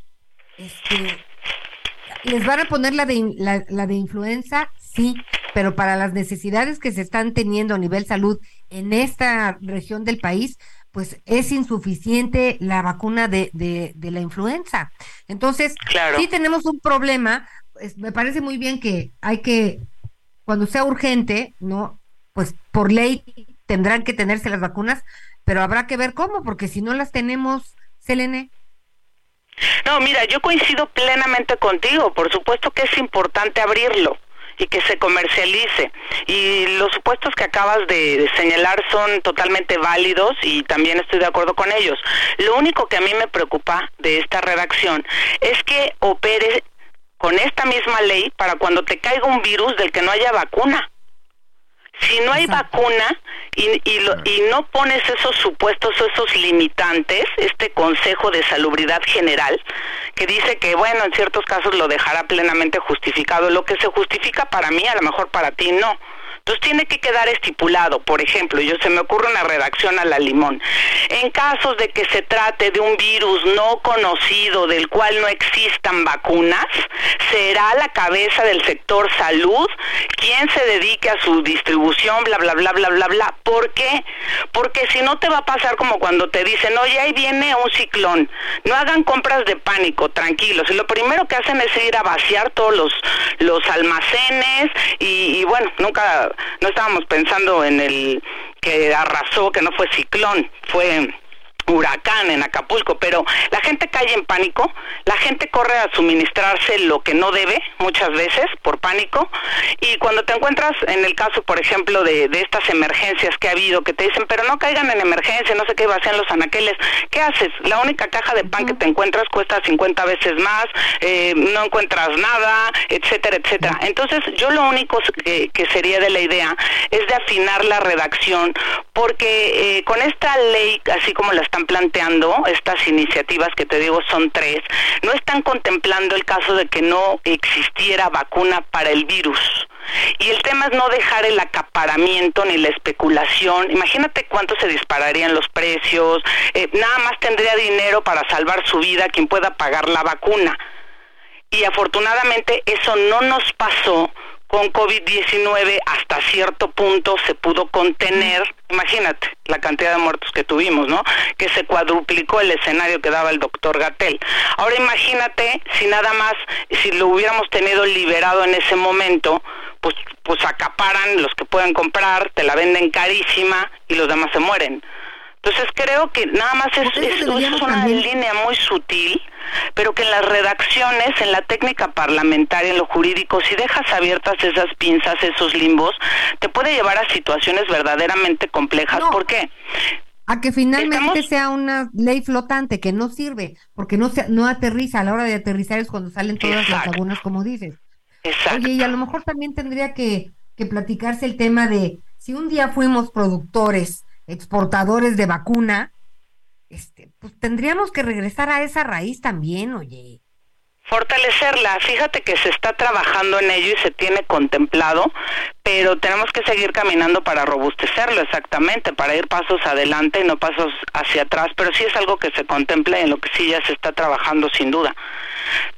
Este, ¿Les van a poner la de, la, la de influenza? Sí, pero para las necesidades que se están teniendo a nivel salud en esta región del país, pues es insuficiente la vacuna de, de, de la influenza. Entonces, Claro. sí tenemos un problema. me parece muy bien que hay que, cuando sea urgente, ¿no? Pues por ley tendrán que tenerse las vacunas, pero habrá que ver cómo, porque si no las tenemos, Selene, No, mira, yo coincido plenamente contigo. Por supuesto que es importante abrirlo y que se comercialice. Y los supuestos que acabas de, señalar son totalmente válidos y también estoy de acuerdo con ellos. Lo único que a mí me preocupa de esta redacción es que opere con esta misma ley para cuando te caiga un virus del que no haya vacuna. Si no hay vacuna y, y, lo- y no pones esos supuestos, esos limitantes, este Consejo de Salubridad General, que dice que, bueno, en ciertos casos lo dejará plenamente justificado. Lo que se justifica para mí, a lo mejor para ti no. Entonces tiene que quedar estipulado, por ejemplo, yo se me ocurre una redacción a la limón. En casos de que se trate de un virus no conocido del cual no existan vacunas, será la cabeza del sector salud quien se dedique a su distribución, bla, bla, bla, bla, bla, bla. ¿Por qué? Porque si no te va a pasar como cuando te dicen, oye, ahí viene un ciclón. No hagan compras de pánico, tranquilos. Y lo primero que hacen es ir a vaciar todos los, los almacenes y, y bueno, nunca, no estábamos pensando en el que arrasó, que no fue ciclón, fue huracán en Acapulco, pero la gente cae en pánico, la gente corre a suministrarse lo que no debe muchas veces por pánico y cuando te encuentras en el caso, por ejemplo, de, de estas emergencias que ha habido, que te dicen, pero no caigan en emergencia, no sé qué, vacían los anaqueles, ¿qué haces? La única caja de pan que te encuentras cuesta 50 veces más, eh, no encuentras nada, etcétera, etcétera. Entonces, yo lo único que, que sería de la idea es de afinar la redacción, porque eh, con esta ley, así como la están planteando, estas iniciativas que te digo son tres, no están contemplando el caso de que no existiera vacuna para el virus. Y el tema es no dejar el acaparamiento ni la especulación. Imagínate cuánto se dispararían los precios. eh, nada más tendría dinero para salvar su vida quien pueda pagar la vacuna. Y afortunadamente eso no nos pasó con COVID-19 hasta cierto punto se pudo contener Imagínate la cantidad de muertos que tuvimos, ¿no? Que se cuadruplicó el escenario que daba el doctor Gatel. Ahora imagínate si nada más, si lo hubiéramos tenido liberado en ese momento, pues, pues acaparan los que pueden comprar, te la venden carísima y los demás se mueren. Entonces creo que nada más es, es, es una línea muy sutil, pero que en las redacciones, en la técnica parlamentaria, en lo jurídico, si dejas abiertas esas pinzas, esos limbos, te puede llevar a situaciones verdaderamente complejas. ¿Por qué? A que finalmente sea una ley flotante que no sirve, porque no se, no aterriza, a la hora de aterrizar es cuando salen todas las lagunas, como dices. Exacto. Oye, y a lo mejor también tendría que, que platicarse el tema de si un día fuimos productores, exportadores de vacuna, este, tendríamos que regresar a esa raíz también, oye. Fortalecerla, fíjate que se está trabajando en ello y se tiene contemplado, pero tenemos que seguir caminando para robustecerlo exactamente, para ir pasos adelante y no pasos hacia atrás, pero sí es algo que se contempla y en lo que sí ya se está trabajando sin duda.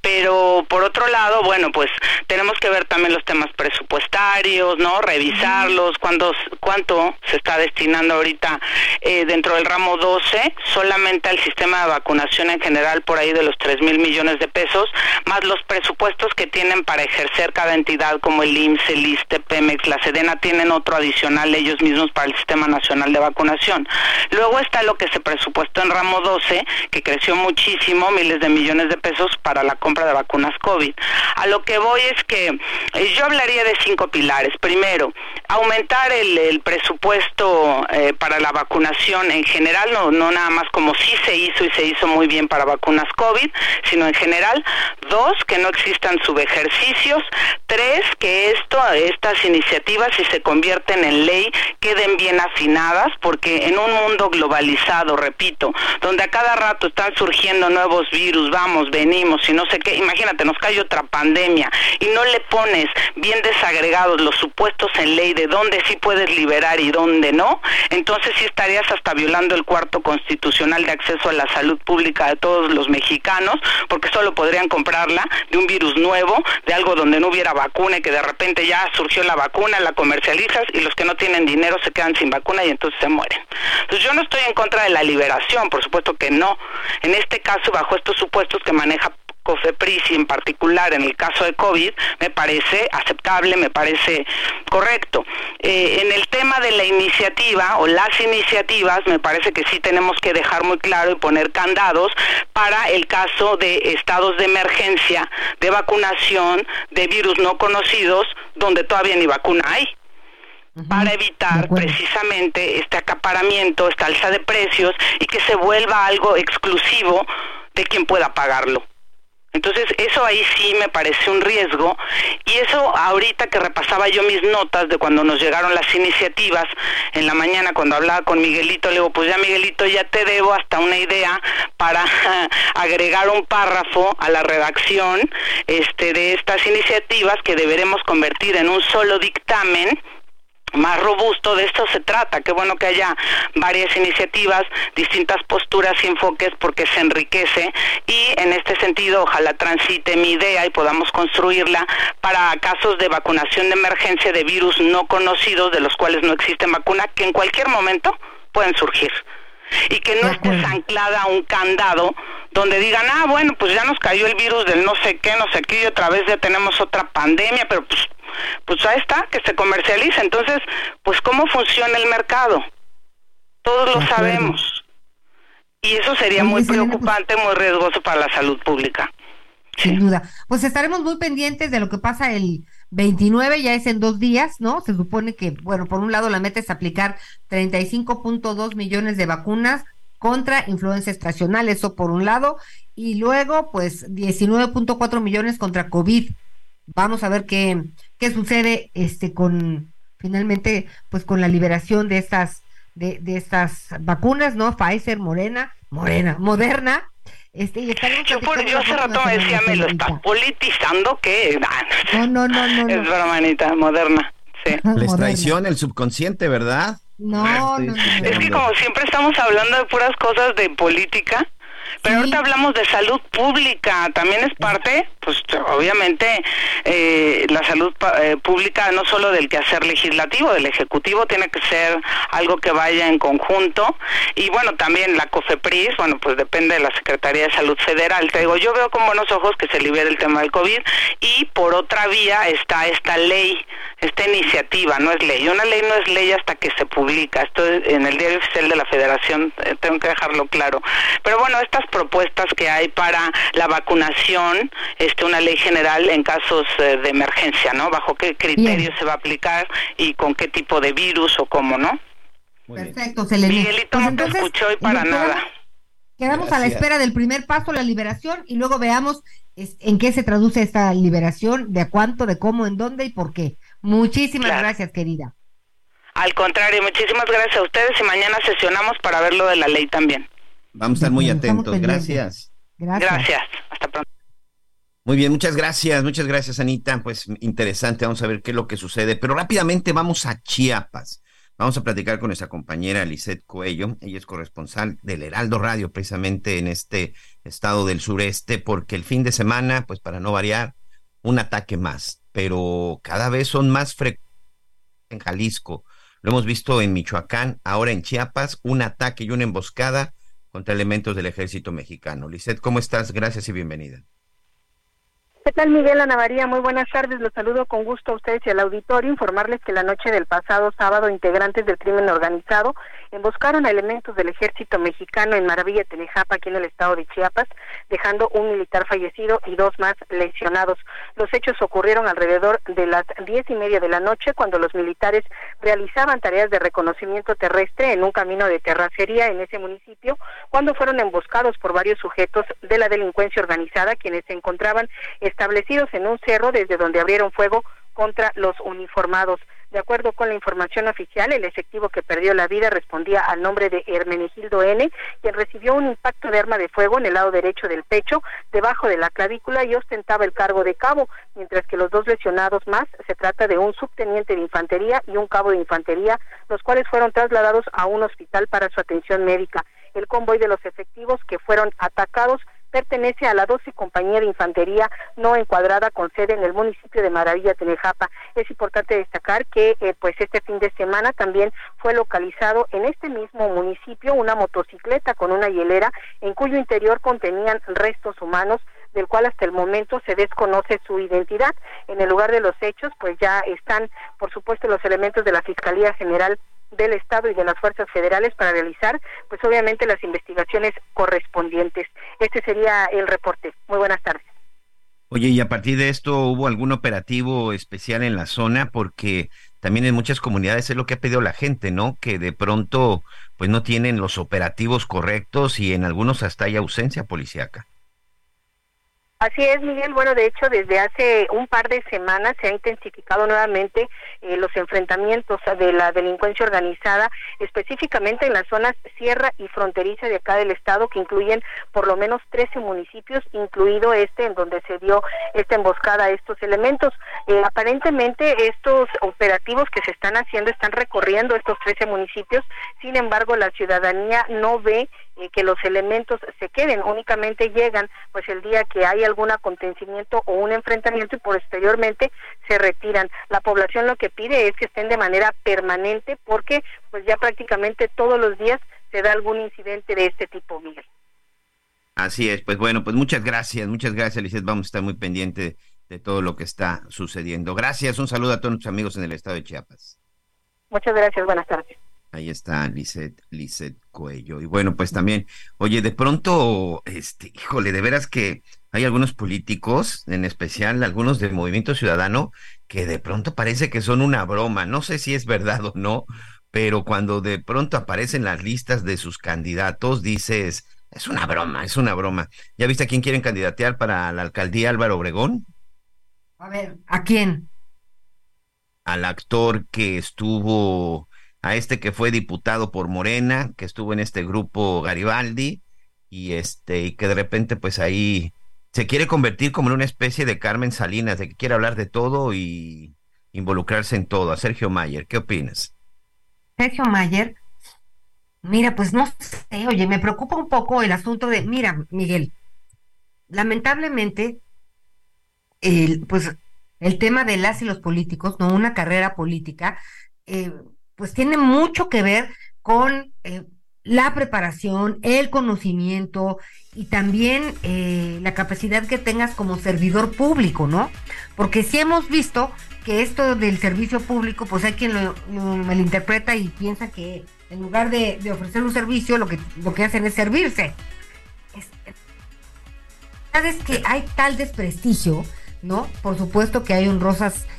Pero por otro lado, bueno, pues tenemos que ver también los temas presupuestarios, ¿no? Revisarlos, cuánto, cuánto se está destinando ahorita eh, dentro del ramo 12, solamente al sistema de vacunación en general por ahí de los 3 mil millones de pesos, más los presupuestos que tienen para ejercer cada entidad como el IMSS, el ISTE, La Sedena tienen otro adicional ellos mismos para el Sistema Nacional de Vacunación. Luego está lo que se presupuestó en ramo 12, que creció muchísimo, miles de millones de pesos para la compra de vacunas COVID. A lo que voy es que eh, yo hablaría de cinco pilares. Primero, aumentar el, el presupuesto eh, para la vacunación en general, no, no nada más como sí se hizo y se hizo muy bien para vacunas COVID, sino en general. Dos, que no existan subejercicios. Tres, que esto, estas iniciativas, si se convierten en ley, queden bien afinadas, porque en un mundo globalizado, repito, donde a cada rato están surgiendo nuevos virus, vamos, venimos y no sé qué, imagínate, nos cae otra pandemia y no le pones bien desagregados los supuestos en ley de dónde sí puedes liberar y dónde no, entonces sí estarías hasta violando el cuarto constitucional de acceso a la salud pública de todos los mexicanos, porque solo podrían comprarla de un virus nuevo, de algo donde no hubiera vacuna y que de repente ya surgió la vacuna, la comercializas y los que no tienen dinero se quedan sin vacuna y entonces se mueren. Entonces yo no estoy en contra de la liberación, por supuesto que no. En este caso, bajo estos supuestos que maneja COFEPRIS y en particular en el caso de COVID, me parece aceptable, me parece correcto. Eh, en el tema de la iniciativa o las iniciativas, me parece que sí tenemos que dejar muy claro y poner candados para el caso de estados de emergencia, de vacunación, de virus no conocidos, donde todavía ni vacuna hay para evitar precisamente este acaparamiento, esta alza de precios y que se vuelva algo exclusivo de quien pueda pagarlo. Entonces, eso ahí sí me parece un riesgo. Y eso ahorita que repasaba yo mis notas de cuando nos llegaron las iniciativas, en la mañana cuando hablaba con Miguelito, le digo, pues ya Miguelito, ya te debo hasta una idea para agregar un párrafo a la redacción este, de estas iniciativas que deberemos convertir en un solo dictamen más robusto, de esto se trata, qué bueno que haya varias iniciativas, distintas posturas y enfoques porque se enriquece y en este sentido ojalá transite mi idea y podamos construirla para casos de vacunación de emergencia de virus no conocidos de los cuales no existe vacuna que en cualquier momento pueden surgir. Y que no estés anclada a un candado donde digan, ah, bueno, pues ya nos cayó el virus del no sé qué, no sé qué, y otra vez ya tenemos otra pandemia, pero pues, pues ahí está, que se comercializa. Entonces, pues cómo funciona el mercado. Todos lo sabemos. Y eso sería muy preocupante, muy riesgoso para la salud pública. Sin duda. Pues estaremos muy pendientes de lo que pasa el 29, ya es en dos días, ¿no? Se supone que, bueno, por un lado la meta es aplicar 35.2 millones de vacunas contra influencia estacional, eso por un lado, y luego pues 19.4 millones contra COVID. Vamos a ver qué, qué sucede este con finalmente pues con la liberación de estas de, de estas vacunas, ¿no? Pfizer, Morena, Morena, Moderna, este, y yo, por, yo hace rato me decía, ¿me lo está politizando qué? No, no, no, no. Es bromanita, moderna. Sí. Les traiciona el subconsciente, ¿verdad? No, no, no, Es que como siempre estamos hablando de puras cosas de política, pero ahorita hablamos de salud pública, también es parte, pues obviamente eh, la salud eh, pública no solo del quehacer legislativo, del ejecutivo, tiene que ser algo que vaya en conjunto y bueno, también la COFEPRIS, bueno, pues depende de la Secretaría de Salud Federal. Te digo, yo veo con buenos ojos que se libere el tema del COVID y por otra vía está esta ley, esta iniciativa, no es ley. Una ley no es ley hasta que se publica. Esto es en el diario oficial de la Federación, eh, tengo que dejarlo claro. Pero bueno, estas propuestas que hay para la vacunación, este, una ley general en casos eh, de emergencia, ¿no? Bajo qué criterio se va a aplicar y con qué tipo de virus o cómo, ¿no? Perfecto, Selene. Miguelito Pues no te entonces, escuchó y para quedamos- nada. Quedamos a la espera del primer paso, la liberación, y luego veamos es- en qué se traduce esta liberación, de a cuánto, de cómo, en dónde y por qué. Muchísimas Claro. gracias, querida. Al contrario, muchísimas gracias a ustedes y mañana sesionamos para ver lo de la ley también. Vamos a estar muy atentos. Gracias. Gracias. Gracias. Hasta pronto. Muy bien, muchas gracias, muchas gracias, Anita. Pues interesante, vamos a ver qué es lo que sucede. Pero rápidamente vamos a Chiapas. Vamos a platicar con nuestra compañera Lisette Coello. Ella es corresponsal del Heraldo Radio, precisamente en este estado del sureste, porque el fin de semana, pues para no variar, un ataque más. Pero cada vez son más frecuentes en Jalisco. Lo hemos visto en Michoacán, ahora en Chiapas, un ataque y una emboscada contra elementos del ejército mexicano. Lisette, ¿cómo estás? Gracias y bienvenida. ¿Qué tal, Miguel Ana María? Muy buenas tardes. Los saludo con gusto a ustedes y al auditorio. Informarles que la noche del pasado sábado, integrantes del crimen organizado emboscaron a elementos del ejército mexicano en Maravilla, Tenejapa, aquí en el estado de Chiapas, dejando un militar fallecido y dos más lesionados. Los hechos ocurrieron alrededor de las diez y media de la noche, cuando los militares realizaban tareas de reconocimiento terrestre en un camino de terracería en ese municipio, cuando fueron emboscados por varios sujetos de la delincuencia organizada, quienes se encontraban establecidos en un cerro desde donde abrieron fuego contra los uniformados. De acuerdo con la información oficial, el efectivo que perdió la vida respondía al nombre de Hermenegildo N, quien recibió un impacto de arma de fuego en el lado derecho del pecho, debajo de la clavícula y ostentaba el cargo de cabo, mientras que los dos lesionados más se trata de un subteniente de infantería y un cabo de infantería, los cuales fueron trasladados a un hospital para su atención médica. El convoy de los efectivos que fueron atacados pertenece a la 12 Compañía de Infantería no encuadrada con sede en el municipio de Maravilla, Tenejapa. Es importante destacar que eh, pues este fin de semana también fue localizado en este mismo municipio una motocicleta con una hielera en cuyo interior contenían restos humanos del cual hasta el momento se desconoce su identidad. En el lugar de los hechos, pues ya están, por supuesto, los elementos de la Fiscalía General del Estado y de las fuerzas federales para realizar, pues obviamente las investigaciones correspondientes. Este sería el reporte. Muy buenas tardes. Oye, y a partir de esto hubo algún operativo especial en la zona porque también en muchas comunidades es lo que ha pedido la gente, ¿no? Que de pronto pues no tienen los operativos correctos y en algunos hasta hay ausencia policíaca. Así es, Miguel. Bueno, de hecho, desde hace un par de semanas se ha intensificado nuevamente eh, los enfrentamientos de la delincuencia organizada, específicamente en las zonas sierra y fronteriza de acá del estado, que incluyen por lo menos 13 municipios, incluido este en donde se dio esta emboscada a estos elementos. Eh, aparentemente, estos operativos que se están haciendo están recorriendo estos 13 municipios, sin embargo, la ciudadanía no ve eh, que los elementos se queden, únicamente llegan pues el día que hay algún acontecimiento o un enfrentamiento y posteriormente se retiran. La población lo que pide es que estén de manera permanente porque pues ya prácticamente todos los días se da algún incidente de este tipo, Miguel. Así es, pues bueno, pues muchas gracias, muchas gracias, Lizeth. Vamos a estar muy pendiente de todo lo que está sucediendo. Gracias, un saludo a todos nuestros amigos en el estado de Chiapas. Muchas gracias, buenas tardes. Ahí está Lizeth, Lizeth Coello. Y bueno, pues también, oye, de pronto, este, híjole, de veras que hay algunos políticos, en especial algunos del Movimiento Ciudadano, que de pronto parece que son una broma. No sé si es verdad o no, pero cuando de pronto aparecen las listas de sus candidatos, dices, es una broma, es una broma. ¿Ya viste a quién quieren candidatear para la alcaldía Álvaro Obregón? A ver, ¿a quién? Al actor que estuvo a este que fue diputado por Morena, que estuvo en este grupo Garibaldi, y este, y que de repente, pues ahí se quiere convertir como en una especie de Carmen Salinas, de que quiere hablar de todo y involucrarse en todo. A Sergio Mayer, ¿qué opinas? Sergio Mayer, mira, pues no sé, oye, me preocupa un poco el asunto de, mira, Miguel, lamentablemente el, pues, el tema de las y los políticos, no una carrera política, eh, pues tiene mucho que ver con eh, la preparación, el conocimiento y también eh, la capacidad que tengas como servidor público, ¿no? Porque si hemos visto que esto del servicio público, pues hay quien lo, malinterpreta y piensa que en lugar de, ofrecer un servicio, lo que, lo que hacen es servirse. Es, que hay tal desprestigio, ¿no? Por supuesto que hay honrosas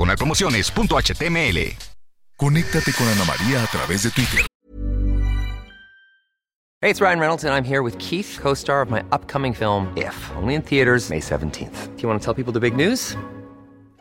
diagonal promociones.html. Conéctate con Ana María a través de Twitter. Hey, it's Ryan Reynolds, and I'm here with Keith, co star of my upcoming film, If, only in theaters, May 17th. Do you want to tell people the big news?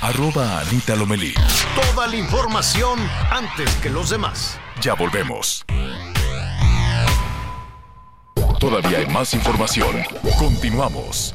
Arroba Anita Lomelí. Toda la información antes que los demás. Ya volvemos. Todavía hay más información. Continuamos.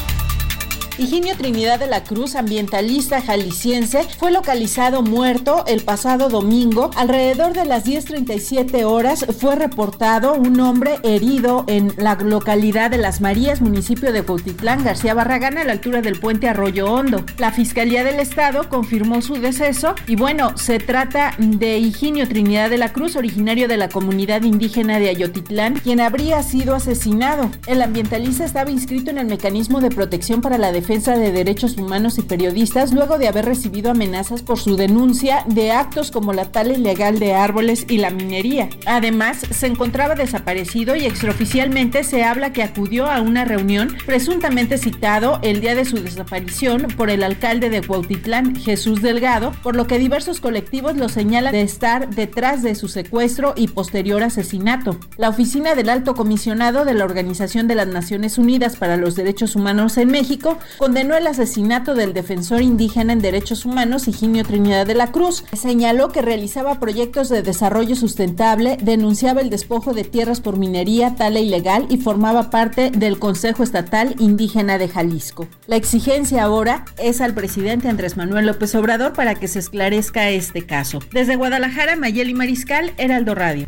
Higinio Trinidad de la Cruz, ambientalista jalisciense, fue localizado muerto el pasado domingo. Alrededor de las 10.37 horas fue reportado un hombre herido en la localidad de Las Marías, municipio de Cuautitlán, García Barragán, a la altura del puente Arroyo Hondo. La Fiscalía del Estado confirmó su deceso y bueno, se trata de Higinio Trinidad de la Cruz, originario de la comunidad indígena de Ayotitlán, quien habría sido asesinado. El ambientalista estaba inscrito en el mecanismo de protección para la defensa defensa de derechos humanos y periodistas luego de haber recibido amenazas por su denuncia de actos como la tala ilegal de árboles y la minería. Además, se encontraba desaparecido y extraoficialmente se habla que acudió a una reunión presuntamente citado el día de su desaparición por el alcalde de Cuautitlán, Jesús Delgado, por lo que diversos colectivos lo señalan de estar detrás de su secuestro y posterior asesinato. La oficina del Alto Comisionado de la Organización de las Naciones Unidas para los Derechos Humanos en México condenó el asesinato del defensor indígena en derechos humanos Higinio Trinidad de la Cruz. Señaló que realizaba proyectos de desarrollo sustentable, denunciaba el despojo de tierras por minería, tala ilegal y formaba parte del Consejo Estatal Indígena de Jalisco. La exigencia ahora es al presidente Andrés Manuel López Obrador para que se esclarezca este caso. Desde Guadalajara, Mayeli Mariscal, Heraldo Radio.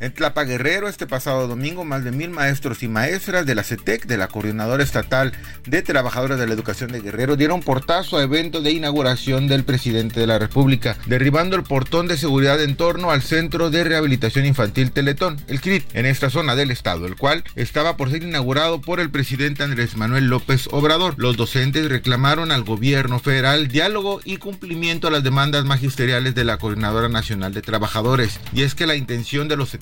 En Tlapa Guerrero, este pasado domingo, más de mil maestros y maestras de la CETEC, de la Coordinadora Estatal de Trabajadores de la Educación de Guerrero, dieron portazo a evento de inauguración del presidente de la República, derribando el portón de seguridad en torno al Centro de Rehabilitación Infantil Teletón, el CRIT, en esta zona del estado, el cual estaba por ser inaugurado por el presidente Andrés Manuel López Obrador. Los docentes reclamaron al gobierno federal diálogo y cumplimiento a las demandas magisteriales de la Coordinadora Nacional de Trabajadores. Y es que la intención de los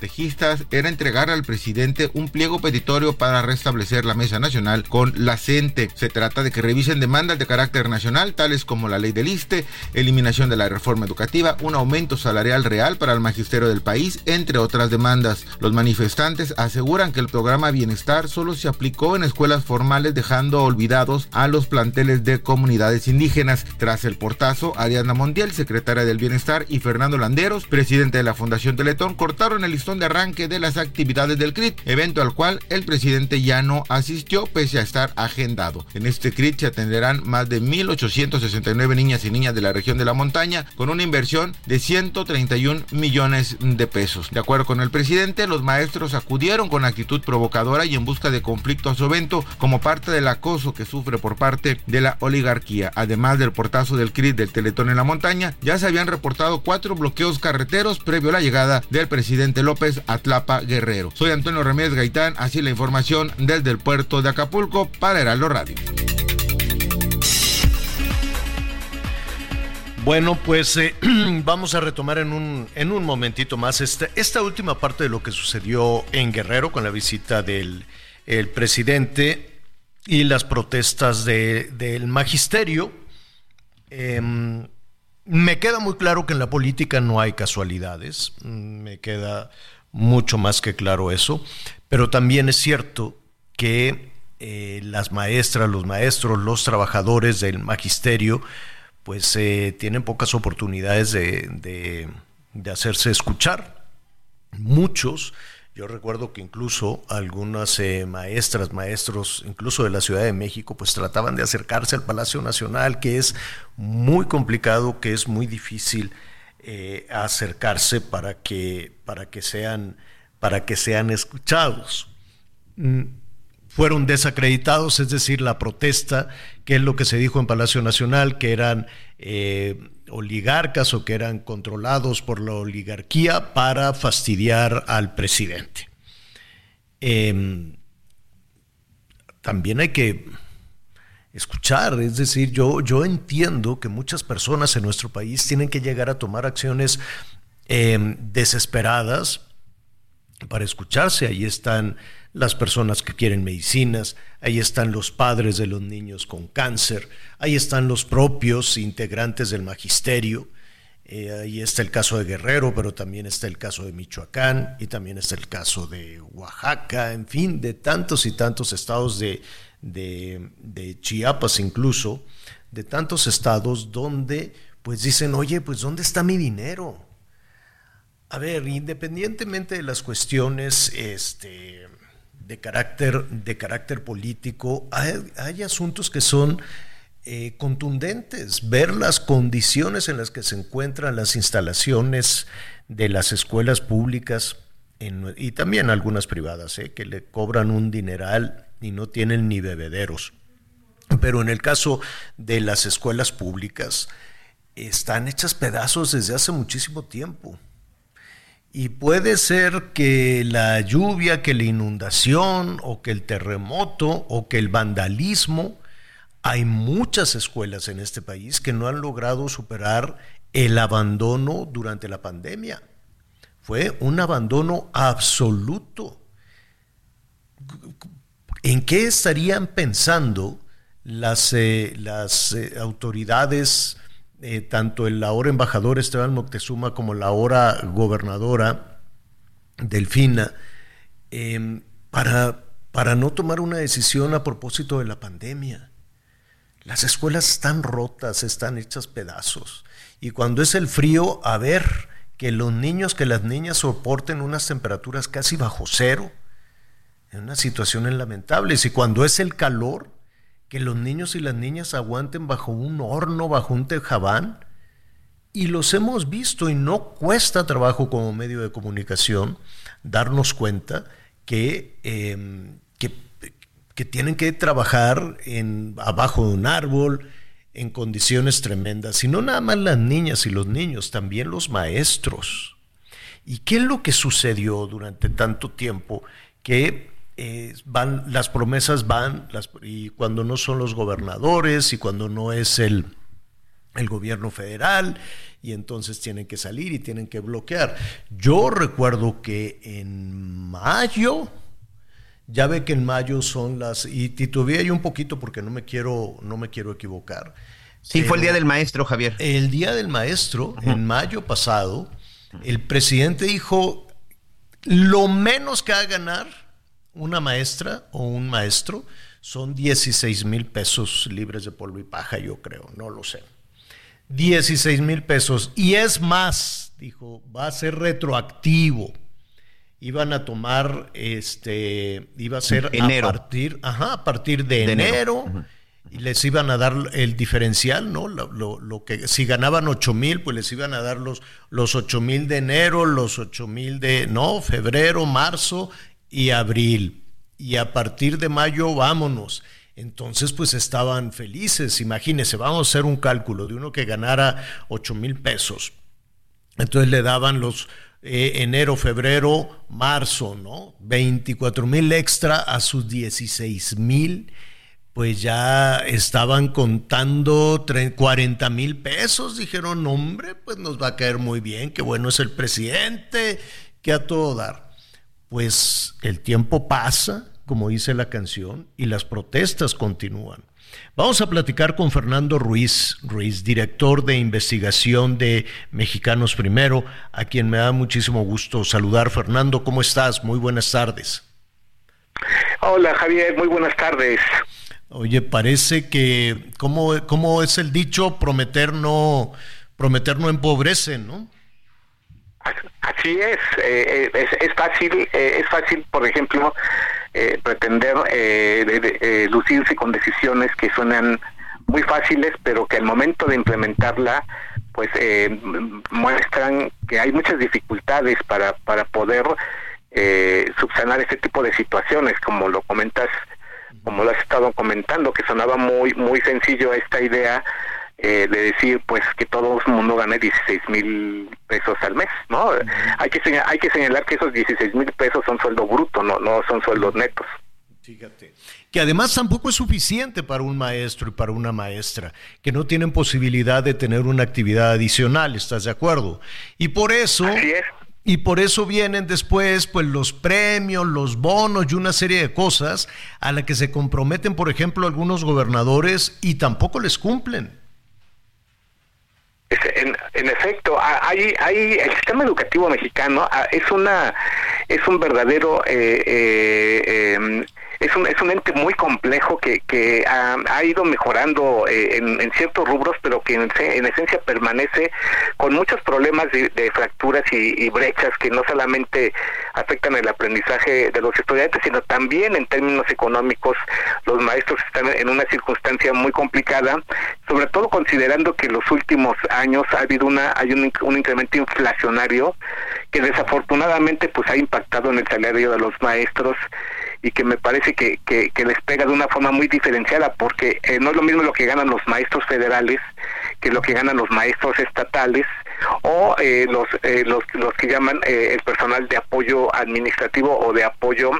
era entregar al presidente un pliego petitorio para restablecer la mesa nacional con la CENTE. Se trata de que revisen demandas de carácter nacional, tales como la ley del ISTE, eliminación de la reforma educativa, un aumento salarial real para el magisterio del país, entre otras demandas. Los manifestantes aseguran que el programa Bienestar solo se aplicó en escuelas formales, dejando olvidados a los planteles de comunidades indígenas. Tras el portazo, Ariana Montiel, secretaria del Bienestar, y Fernando Landeros, presidente de la Fundación Teletón, cortaron el listón de arranque de las actividades del CRIT, evento al cual el presidente ya no asistió pese a estar agendado. En este CRIT se atenderán más de 1.869 niñas y niñas de la región de la montaña con una inversión de 131 millones de pesos. De acuerdo con el presidente, los maestros acudieron con actitud provocadora y en busca de conflicto a su evento como parte del acoso que sufre por parte de la oligarquía. Además del portazo del CRIT del Teletón en la montaña, ya se habían reportado cuatro bloqueos carreteros previo a la llegada del presidente López a Guerrero. Soy Antonio Ramírez Gaitán, así la información desde el puerto de Acapulco para Heraldo Radio. Bueno, pues eh, vamos a retomar en un, en un momentito más esta, esta última parte de lo que sucedió en Guerrero con la visita del el presidente y las protestas de- del magisterio. Em, me queda muy claro que en la política no hay casualidades, me queda mucho más que claro eso, pero también es cierto que eh, las maestras, los maestros, los trabajadores del magisterio, pues eh, tienen pocas oportunidades de, de- hacerse escuchar. Muchos, yo recuerdo que incluso algunas eh, maestras, maestros, incluso de la Ciudad de México, pues trataban de acercarse al Palacio Nacional, que es muy complicado, que es muy difícil eh, acercarse para que, para que sean, para que sean escuchados. Mm, fueron desacreditados, es decir, la protesta, que es lo que se dijo en Palacio Nacional, que eran eh, oligarcas o que eran controlados por la oligarquía para fastidiar al presidente. Em, también hay que escuchar, es decir, yo, yo entiendo que muchas personas en nuestro país tienen que llegar a tomar acciones em, desesperadas para escucharse. Ahí están las personas que quieren medicinas, ahí están los padres de los niños con cáncer, ahí están los propios integrantes del magisterio, eh, ahí está el caso de Guerrero, pero también está el caso de Michoacán y también está el caso de Oaxaca, en fin, de tantos y tantos estados de, de, de Chiapas incluso, de tantos estados donde pues dicen, oye, pues ¿dónde está mi dinero? A ver, independientemente de las cuestiones este, de, carácter, de carácter político, hay, hay asuntos que son eh, contundentes. Ver las condiciones en las que se encuentran las instalaciones de las escuelas públicas y también algunas privadas, eh, que le cobran un dineral y no tienen ni bebederos. Pero en el caso de las escuelas públicas, están hechas pedazos desde hace muchísimo tiempo. Y puede ser que la lluvia, que la inundación, o que el terremoto, o que el vandalismo, hay muchas escuelas en este país que no han logrado superar el abandono durante la pandemia. Fue un abandono absoluto. ¿En qué estarían pensando las, eh, las eh, autoridades, eh, tanto el ahora embajador Esteban Moctezuma como la ahora gobernadora Delfina, em, para, para no tomar una decisión a propósito de la pandemia? Las escuelas están rotas, están hechas pedazos. Y cuando es el frío, a ver, que los niños, que las niñas soporten unas temperaturas casi bajo cero, en una situación lamentable. Y cuando es el calor, que los niños y las niñas aguanten bajo un horno, bajo un tejabán. Y los hemos visto y no cuesta trabajo como medio de comunicación darnos cuenta que, eh, que, que tienen que trabajar en, abajo de un árbol, en condiciones tremendas. Y no nada más las niñas y los niños, también los maestros. ¿Y qué es lo que sucedió durante tanto tiempo? Que eh, van, las promesas van, las- y cuando no son los gobernadores y cuando no es el, el gobierno federal, y entonces tienen que salir y tienen que bloquear. Yo recuerdo que en mayo, ya ve que en mayo son las, y titubeé ahí un poquito porque no me quiero, no me quiero equivocar. Sí, fue el día del maestro, Javier. el día del maestro, en mayo pasado, el presidente dijo, lo menos que va a ganar una maestra o un maestro son 16 mil pesos libres de polvo y paja, yo creo, no lo sé. 16 mil pesos. Y es más, dijo, va a ser retroactivo. iban a tomar, este, iba a ser Enero. a partir, ajá, a partir de, De enero. y les iban a dar el diferencial, ¿no? Lo, lo- lo que si ganaban 8 mil, pues les iban a dar los, los 8 mil de enero, los 8 mil de, no, febrero, marzo y abril. Y a partir de mayo, vámonos. Entonces, pues estaban felices. Imagínense, vamos a hacer un cálculo de uno que ganara 8 mil pesos. Entonces le daban los eh, enero, febrero, marzo, ¿no? 24 mil extra a sus 16 mil, pues ya estaban contando tre- 40 mil pesos. Dijeron, hombre, pues nos va a caer muy bien, qué bueno es el presidente, que a todo dar. Pues el tiempo pasa, como dice la canción, y las protestas continúan. Vamos a platicar con Fernando Ruiz, Ruiz, director de investigación de Mexicanos Primero, a quien me da muchísimo gusto saludar. Fernando, ¿cómo estás? Muy buenas tardes. Hola Javier, muy buenas tardes. Oye, parece que, ¿cómo, cómo es el dicho? Prometer no, prometer no empobrece, ¿no? Así es, eh, es, es fácil, eh, es fácil, por ejemplo, eh, pretender eh, de- de- eh, lucirse con decisiones que suenan muy fáciles, pero que al momento de implementarla, pues eh, muestran que hay muchas dificultades para, para poder eh, subsanar este tipo de situaciones, como lo comentas, como lo has estado comentando, que sonaba muy, muy sencillo esta idea eh, de decir pues que todo el mundo gane 16 mil pesos al mes, ¿no? Hay que señalar, hay que señalar que esos 16 mil pesos son sueldo bruto, no, no son sueldos netos. Fíjate. Que además tampoco es suficiente para un maestro y para una maestra, que no tienen posibilidad de tener una actividad adicional, ¿estás de acuerdo? Y por eso... Y por eso vienen después pues los premios, los bonos y una serie de cosas a la que se comprometen, por ejemplo, algunos gobernadores y tampoco les cumplen. Es- En, efecto, ha- hay, hay el sistema educativo mexicano es una es un verdadero eh, eh, em, es un es un ente muy complejo que, que ha, ha ido mejorando eh, en, ciertos rubros, pero que en, en esencia permanece con muchos problemas de, fracturas y, brechas que no solamente afectan el aprendizaje de los estudiantes, sino también en términos económicos. Los maestros están en una circunstancia muy complicada, sobre todo considerando que en los últimos años ha habido una hay un, un incremento inflacionario que desafortunadamente pues ha impactado en el salario de los maestros y que me parece que, que, les pega de una forma muy diferenciada porque eh, no es lo mismo lo que ganan los maestros federales que lo que ganan los maestros estatales o eh, los, eh, los los que llaman eh, el personal de apoyo administrativo o de apoyo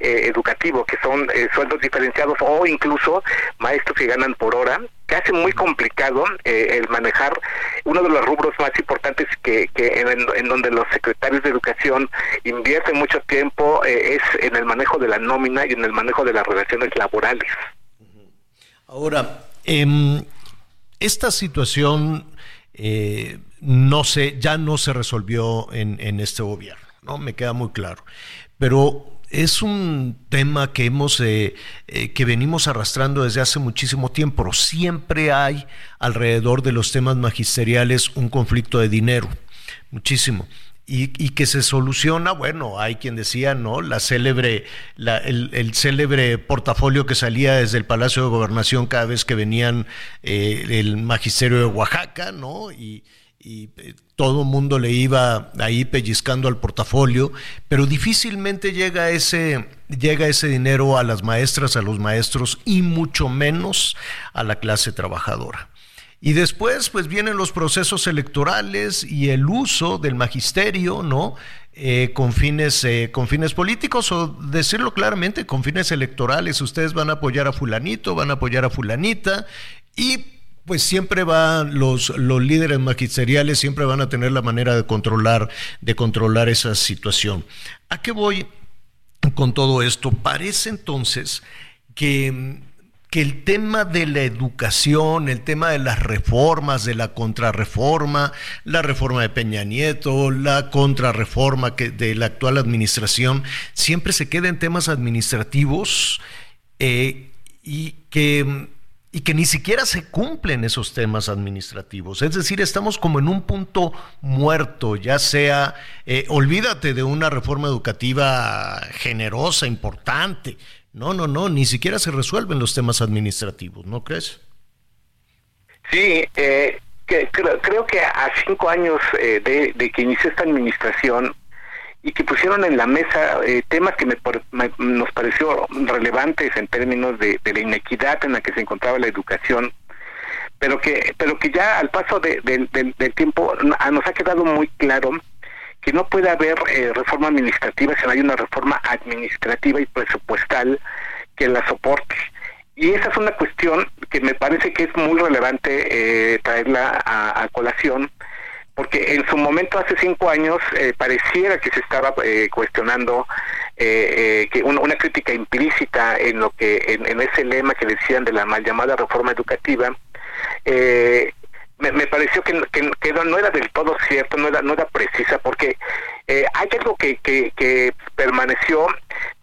eh, educativo que son eh, sueldos diferenciados o incluso maestros que ganan por hora que hace muy complicado eh, el manejar uno de los rubros más importantes que, que en, donde los secretarios de educación invierten mucho tiempo eh, es en el manejo de la nómina y en el manejo de las relaciones laborales. Ahora, em, esta situación eh, no se, ya no se resolvió en, en este gobierno, ¿no? Me queda muy claro. Pero es un tema que hemos, eh, eh, que venimos arrastrando desde hace muchísimo tiempo. Siempre hay alrededor de los temas magisteriales un conflicto de dinero, muchísimo. Y, y que se soluciona, bueno, hay quien decía, ¿no? La célebre, la- el, célebre portafolio que salía desde el Palacio de Gobernación cada vez que venían eh, el magisterio de Oaxaca, ¿no? Y, y eh, todo el mundo le iba ahí pellizcando al portafolio, pero difícilmente llega ese, llega ese dinero a las maestras, a los maestros y mucho menos a la clase trabajadora. Y después, pues vienen los procesos electorales y el uso del magisterio, ¿no? Eh, con, fines, eh, con fines políticos o decirlo claramente, con fines electorales. Ustedes van a apoyar a fulanito, van a apoyar a fulanita y pues siempre van los, los líderes magisteriales, siempre van a tener la manera de controlar, de controlar esa situación. ¿A qué voy con todo esto? Parece entonces que que el tema de la educación, el tema de las reformas, de la contrarreforma, la reforma de Peña Nieto, la contrarreforma de la actual administración, siempre se queda en temas administrativos eh, y, que, y que ni siquiera se cumplen esos temas administrativos. Es decir, estamos como en un punto muerto, ya sea, eh, olvídate de una reforma educativa generosa, importante. No, no, no, ni siquiera se resuelven los temas administrativos, ¿no crees? Sí, eh, que, creo, que a cinco años eh, de, que inició esta administración y que pusieron en la mesa eh, temas que me, nos pareció relevantes en términos de, la inequidad en la que se encontraba la educación, pero que pero que ya al paso del tiempo nos ha quedado muy claro que no puede haber eh, reforma administrativa si no hay una reforma administrativa y presupuestal que la soporte. Y esa es una cuestión que me parece que es muy relevante eh, traerla a, colación, porque en su momento, hace cinco años, eh, pareciera que se estaba eh, cuestionando que una, crítica implícita en lo que en, ese lema que decían de la mal llamada reforma educativa. Me, pareció que, que, no era del todo cierto, no era, no era precisa, porque hay algo que, que, que permaneció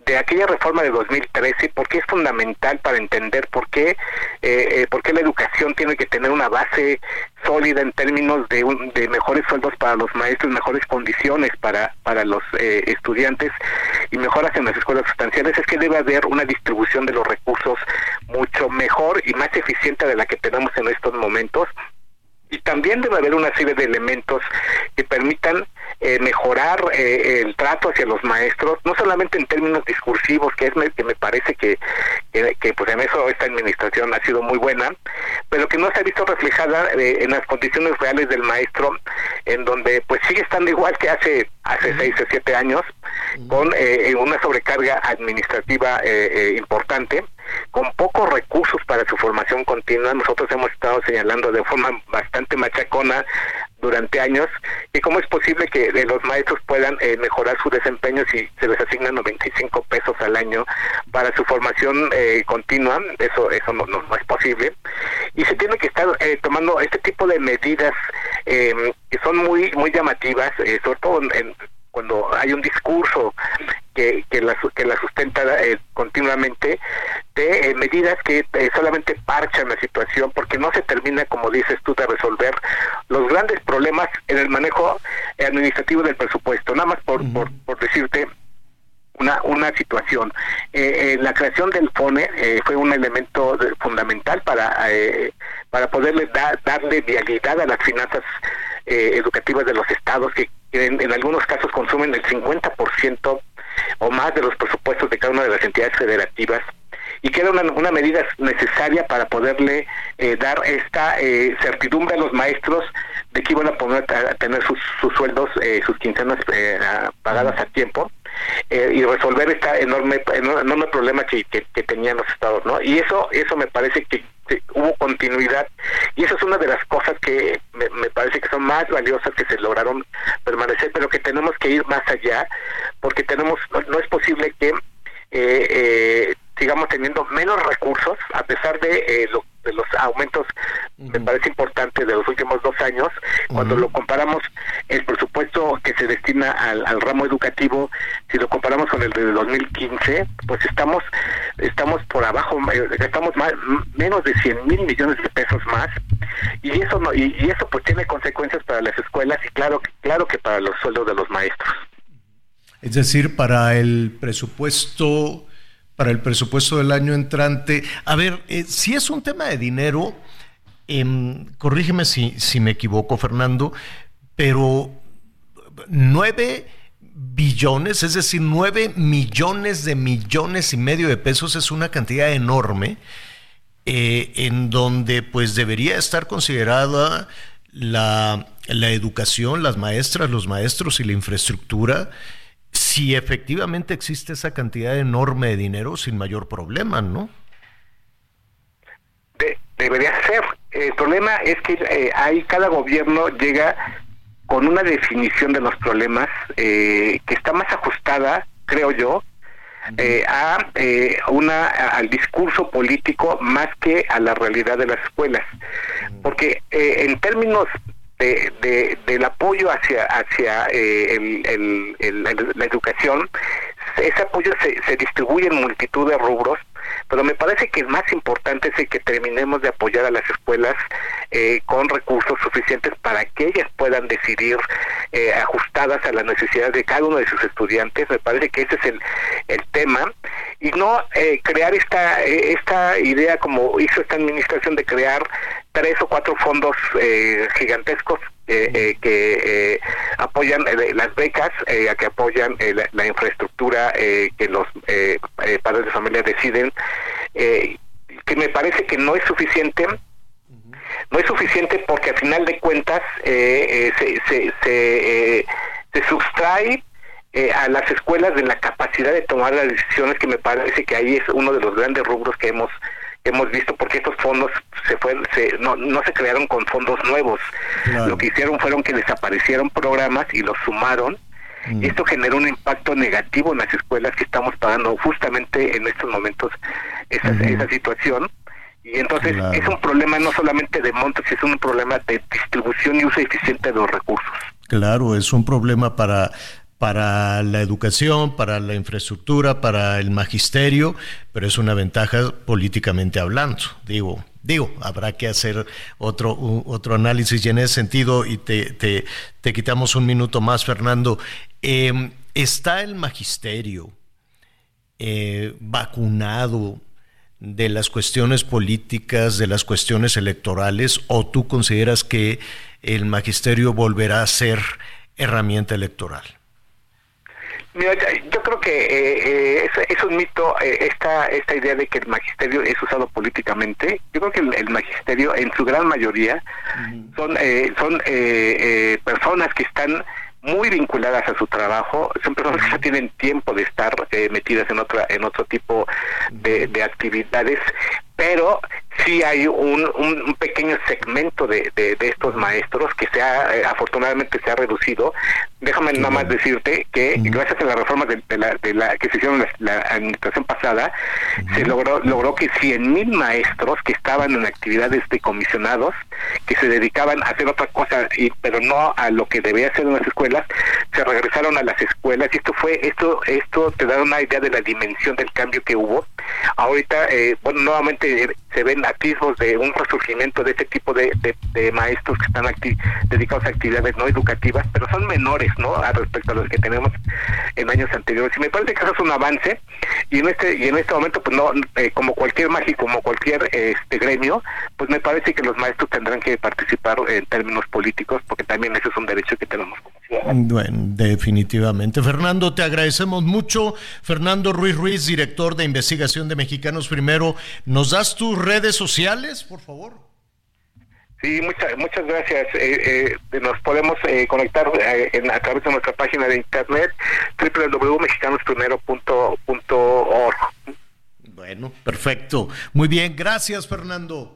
de aquella reforma de 2013 porque es fundamental para entender por qué, eh, eh, la educación tiene que tener una base sólida en términos de, de mejores sueldos para los maestros, mejores condiciones para, para los eh, estudiantes y mejoras en las escuelas sustanciales, es que debe haber una distribución de los recursos mucho mejor y más eficiente de la que tenemos en estos momentos y también debe haber una serie de elementos que permitan eh, mejorar eh, el trato hacia los maestros, no solamente en términos discursivos, que es que me parece que, que, pues en eso esta administración ha sido muy buena, pero que no se ha visto reflejada eh, en las condiciones reales del maestro, en donde pues sigue estando igual que hace hace seis o siete años, con una sobrecarga administrativa importante con pocos recursos para su formación continua. Nosotros hemos estado señalando de forma bastante machacona durante años y cómo es posible que los maestros puedan eh, mejorar su desempeño si se les asignan 95 pesos al año para su formación eh, continua eso eso no, no, es posible y se tiene que estar eh, tomando este tipo de medidas que son muy muy llamativas sobre todo en, cuando hay un discurso que, que, la, que la sustenta eh, continuamente de eh, medidas que eh, solamente parchan la situación porque no se termina, como dices tú, de resolver los grandes problemas en el manejo administrativo del presupuesto. Nada más por, por, por decirte, una, una situación. la creación del FONE fue un elemento fundamental para, para poderle darle vialidad a las finanzas educativas de los estados que en, algunos casos consumen el 50% o más de los presupuestos de cada una de las entidades federativas y que era una, medida necesaria para poderle eh, dar esta eh, certidumbre a los maestros de que iban a, poder a tener sus, sueldos, eh, sus quincenas pagadas a tiempo y resolver este enorme enorme problema que, que, que, tenían los estados, ¿no? Y eso eso me parece que hubo continuidad. Y eso es una de las cosas que me, parece que son más valiosas que se lograron permanecer, pero que tenemos que ir más allá porque tenemos no, es posible que eh, eh, sigamos teniendo menos recursos a pesar de eh, lo de los aumentos, me parece importante, de los últimos dos años, cuando lo comparamos el presupuesto que se destina al, ramo educativo, si lo comparamos con el de 2015, pues estamos estamos por abajo, eh, estamos más, menos de 100 mil millones de pesos más, y eso no, y, eso pues tiene consecuencias para las escuelas y claro, claro que para los sueldos de los maestros. Es decir, para el presupuesto para el presupuesto del año entrante. A ver, eh, si es un tema de dinero, em, corrígeme si, si me equivoco, Fernando, pero nueve billones, es decir, nueve millones de millones y medio de pesos es una cantidad enorme, eh, en donde pues debería estar considerada la, la educación, las maestras, los maestros y la infraestructura si efectivamente existe esa cantidad enorme de dinero sin mayor problema, ¿no? debería ser. El problema es que eh, hay cada gobierno llega con una definición de los problemas eh, que está más ajustada, creo yo, eh, a una al discurso político más que a la realidad de las escuelas, porque en términos de, del apoyo hacia hacia eh, el, la educación ese apoyo se, se distribuye en multitud de rubros pero me parece que el más importante es el que terminemos de apoyar a las escuelas eh, con recursos suficientes para que ellas puedan decidir eh, ajustadas a las necesidades de cada uno de sus estudiantes. Me parece que ese es el, el tema y no eh, crear esta esta idea como hizo esta administración de crear tres o cuatro fondos gigantescos que apoyan las becas, que apoyan la, infraestructura que los padres de familia deciden, que me parece que no es suficiente. No es suficiente porque al final de cuentas eh, eh, se, se, eh, se, sustrae a las escuelas de la capacidad de tomar las decisiones que me parece que ahí es uno de los grandes rubros que hemos hemos visto porque estos fondos se fueron se, no, no se crearon con fondos nuevos. Lo que hicieron fueron que desaparecieron programas y los sumaron. Y esto generó un impacto negativo en las escuelas que estamos pagando justamente en estos momentos esa, esa situación. Y entonces es un problema no solamente de montos, es un problema de distribución y uso eficiente de los recursos. Claro, es un problema para para la educación, para la infraestructura, para el magisterio, pero es una ventaja políticamente hablando. Digo, digo, habrá que hacer otro, otro análisis y en ese sentido, y te, te, quitamos un minuto más, Fernando, em, ¿está el magisterio eh, vacunado de las cuestiones políticas, de las cuestiones electorales, o tú consideras que el magisterio volverá a ser herramienta electoral? Mira, yo creo que eh, eh, es, un mito eh, esta esta idea de que el magisterio es usado políticamente. Yo creo que el, magisterio, en su gran mayoría, son son personas que están muy vinculadas a su trabajo, son personas que ya tienen tiempo de estar eh, metidas en otra en otro tipo de, de actividades, pero sí hay un, un, pequeño segmento de, de, estos maestros que se ha, eh, afortunadamente se ha reducido. Déjame nada más decirte que gracias a las reformas de, la, de la que se hicieron la, administración pasada, se logró logró que 100 mil maestros que estaban en actividades de comisionados, que se dedicaban a hacer otra cosa, y, pero no a lo que debía hacer en las escuelas, se regresaron a las escuelas y esto fue esto esto te da una idea de la dimensión del cambio que hubo. Ahorita, eh, bueno, nuevamente se ven de un resurgimiento de este tipo de, maestros que están dedicados a actividades no educativas, pero son menores, ¿no? A respecto a los que tenemos en años anteriores. Y me parece que eso es un avance y en este y en este momento, pues no, eh, como cualquier mágico, como cualquier este gremio, pues me parece que los maestros tendrán que participar en términos políticos, porque también ese es un derecho que tenemos como ciudadanos. Bueno, definitivamente. Fernando, te agradecemos mucho. Fernando Ruiz Ruiz, director de investigación de Mexicanos Primero, ¿nos das tus redes sociales, por favor? Sí, muchas muchas gracias. Eh, eh, nos podemos eh, conectar a través de nuestra página de internet www.mexicanosprimero.org. Bueno, perfecto. Muy bien, gracias Fernando.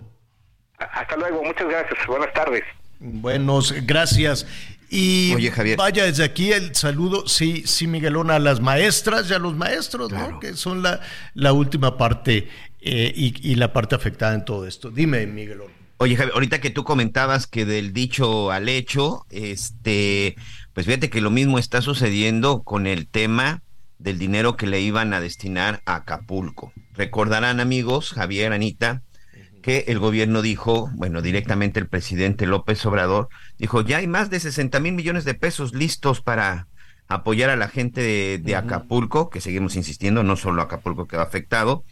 Hasta luego, muchas gracias. Buenas tardes. Buenos, gracias. Y Oye, Javier. vaya desde aquí el saludo, sí, sí, Miguelón, a las maestras y a los maestros, ¿no? Que son la, la última parte y, la parte afectada en todo esto. Dime, Miguelón. Oye, Javier, ahorita que tú comentabas que del dicho al hecho, este, pues fíjate que lo mismo está sucediendo con el tema del dinero que le iban a destinar a Acapulco. Recordarán, amigos, Javier, Anita, que el gobierno dijo, bueno, directamente el presidente López Obrador, dijo, ya hay más de 60 mil millones de pesos listos para apoyar a la gente de, Acapulco, que seguimos insistiendo, no solo Acapulco quedó afectado,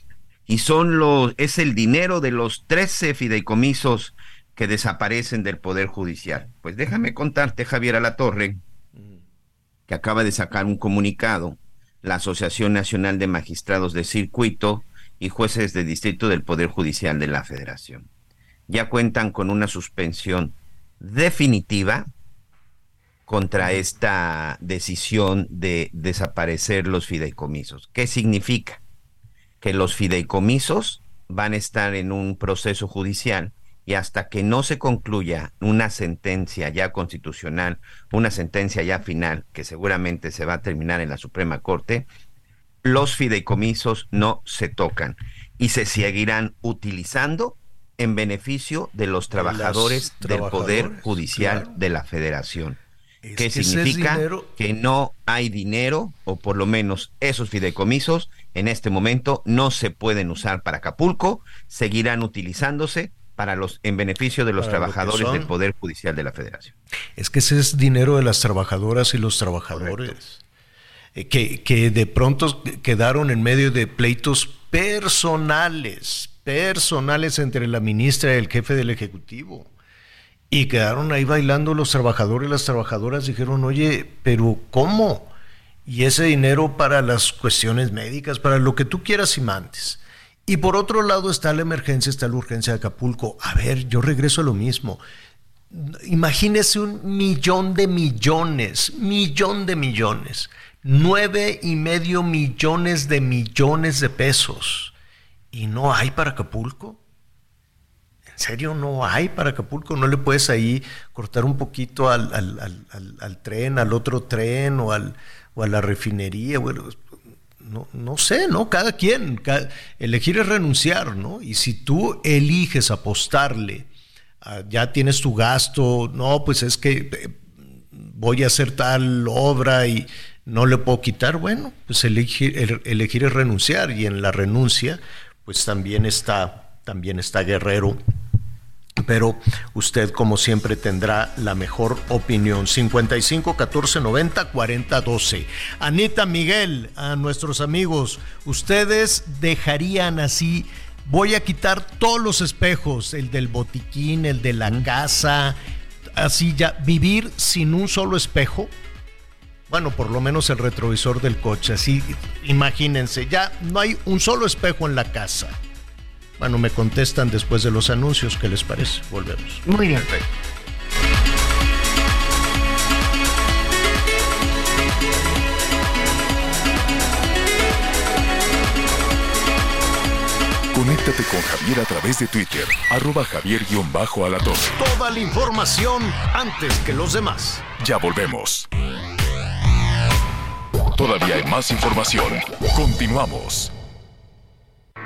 y son los, es el dinero de los 13 fideicomisos que desaparecen del Poder Judicial. Pues déjame contarte, Javier Alatorre, que acaba de sacar un comunicado, la Asociación Nacional de Magistrados de Circuito y Jueces de Distrito del Poder Judicial de la Federación. Ya cuentan con una suspensión definitiva contra esta decisión de desaparecer los fideicomisos. ¿Qué significa? Que los fideicomisos van a estar en un proceso judicial y hasta que no se concluya una sentencia ya constitucional, una sentencia ya final, que seguramente se va a terminar en la Suprema Corte, los fideicomisos no se tocan y se seguirán utilizando en beneficio de los trabajadores, del Poder Judicial de la Federación. ¿Qué significa que no hay dinero, o por lo menos esos fideicomisos en este momento no se pueden usar para Acapulco, seguirán utilizándose para los en beneficio de los Para trabajadores del Poder Judicial de la Federación. Es que ese es dinero de las trabajadoras y los trabajadores. Eh, Que, que de pronto quedaron en medio de pleitos personales, personales entre la ministra y el jefe del Ejecutivo. Y quedaron ahí bailando los trabajadores y las trabajadoras. Dijeron, oye, pero ¿cómo? Y ese dinero para las cuestiones médicas, para lo que tú quieras y mandes. Y por otro lado está la emergencia, está la urgencia de Acapulco. A ver, yo regreso a lo mismo. Imagínese un millón de millones, millón de millones, nueve y medio millones de millones de pesos. ¿Y no hay para Acapulco? ¿En serio no hay para Acapulco? ¿No le puedes ahí cortar un poquito al, al- tren, al otro tren o, al, o a la refinería? Bueno, no, no sé, ¿no? Cada quien, elegir es renunciar, ¿no? Y si tú eliges apostarle, ya tienes tu gasto, no, pues es que eh, voy a hacer tal obra y no le puedo quitar, bueno, pues elegir, el- elegir es renunciar y en la renuncia, pues también está, también está Guerrero pero usted como siempre tendrá la mejor opinión. 55 14 90 40 12. Anita Miguel, a nuestros amigos, ustedes dejarían así, voy a quitar todos los espejos, el del botiquín, el de la casa, así ya, vivir sin un solo espejo. Bueno, por lo menos el retrovisor del coche, así imagínense, ya no hay un solo espejo en la casa. Bueno, me contestan después de los anuncios, ¿qué les parece? Volvemos. Muy bien. Conéctate con Javier a través de Twitter, arroba javier-alatón. Toda la información antes que los demás. Ya volvemos. Todavía hay más información. Continuamos.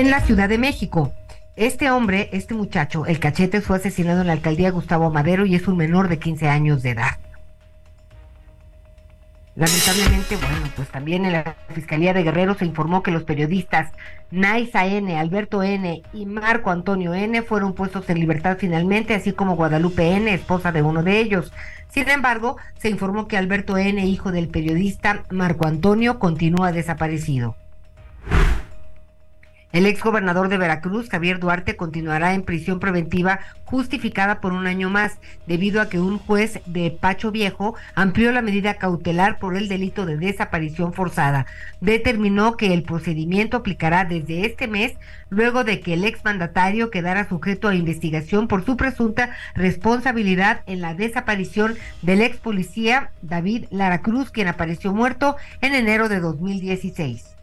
En la Ciudad de México. Este hombre, este muchacho, el cachete, fue asesinado en la alcaldía Gustavo Madero y es un menor de 15 años de edad. Lamentablemente, bueno, pues también en la Fiscalía de Guerrero se informó que los periodistas Naisa N, Alberto N y Marco Antonio N fueron puestos en libertad finalmente, así como Guadalupe N, esposa de uno de ellos. Sin embargo, se informó que Alberto N, hijo del periodista Marco Antonio, continúa desaparecido. El exgobernador de Veracruz, Javier Duarte, continuará en prisión preventiva justificada por un año más, debido a que un juez de Pacho Viejo amplió la medida cautelar por el delito de desaparición forzada. Determinó que el procedimiento aplicará desde este mes, luego de que el exmandatario quedara sujeto a investigación por su presunta responsabilidad en la desaparición del ex policía David Lara Cruz, quien apareció muerto en enero de 2016.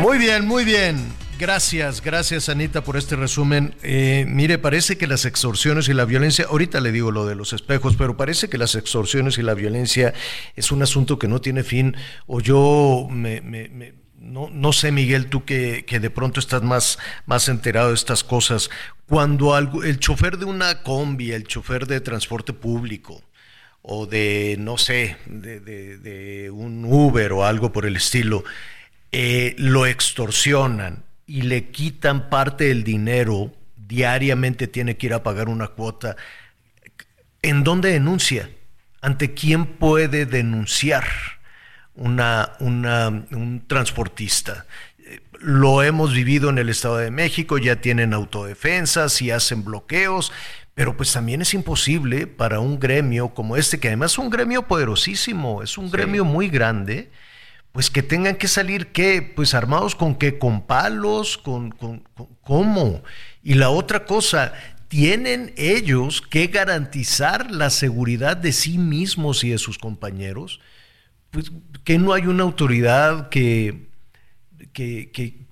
Muy bien, muy bien. Gracias, gracias Anita por este resumen. Eh, mire, parece que las extorsiones y la violencia, ahorita le digo lo de los espejos, pero parece que las extorsiones y la violencia es un asunto que no tiene fin. O yo me, me- me- no, no sé, Miguel, tú que, que de pronto estás más, más enterado de estas cosas. Cuando algo, el chofer de una combi, el chofer de transporte público, o de, no sé, de, de- de un Uber o algo por el estilo, eh, lo extorsionan y le quitan parte del dinero, diariamente tiene que ir a pagar una cuota. ¿En dónde denuncia? ¿Ante quién puede denunciar una, una- un transportista? Lo hemos vivido en el Estado de México, ya tienen autodefensas y hacen bloqueos, Pero pues también es imposible para un gremio como este, que además es un gremio poderosísimo, es un gremio muy grande, pues que tengan que salir, ¿qué? Pues armados con qué, con palos, con, con, cómo. Y la otra cosa, tienen ellos que garantizar la seguridad de sí mismos y de sus compañeros, pues que no hay una autoridad que, que, que,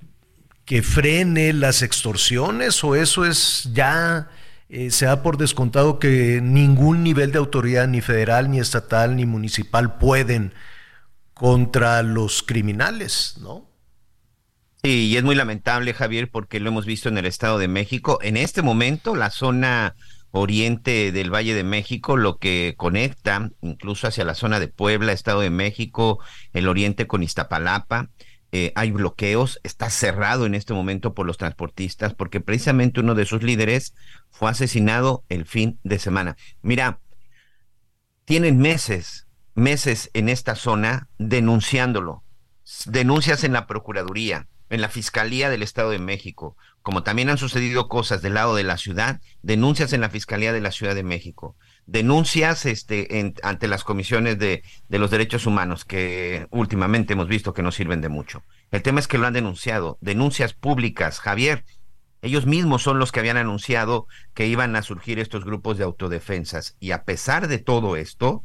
que frene las extorsiones o eso es ya eh, se da por descontado que ningún nivel de autoridad, ni federal, ni estatal, ni municipal, pueden contra los criminales, ¿no? Sí, y es muy lamentable, Javier, porque lo hemos visto en el Estado de México. En este momento, la zona oriente del Valle de México, lo que conecta incluso hacia la zona de Puebla, Estado de México, el oriente con Iztapalapa, eh, hay bloqueos, está cerrado en este momento por los transportistas, porque precisamente uno de sus líderes fue asesinado el fin de semana. Mira, tienen meses, meses en esta zona denunciándolo, denuncias en la Procuraduría, en la Fiscalía del Estado de México, como también han sucedido cosas del lado de la ciudad, denuncias en la Fiscalía de la Ciudad de México denuncias este, ante las comisiones de, de, los derechos humanos que últimamente hemos visto que no sirven de mucho. El tema es que lo han denunciado, denuncias públicas, Javier. Ellos mismos son los que habían anunciado que iban a surgir estos grupos de autodefensas y a pesar de todo esto,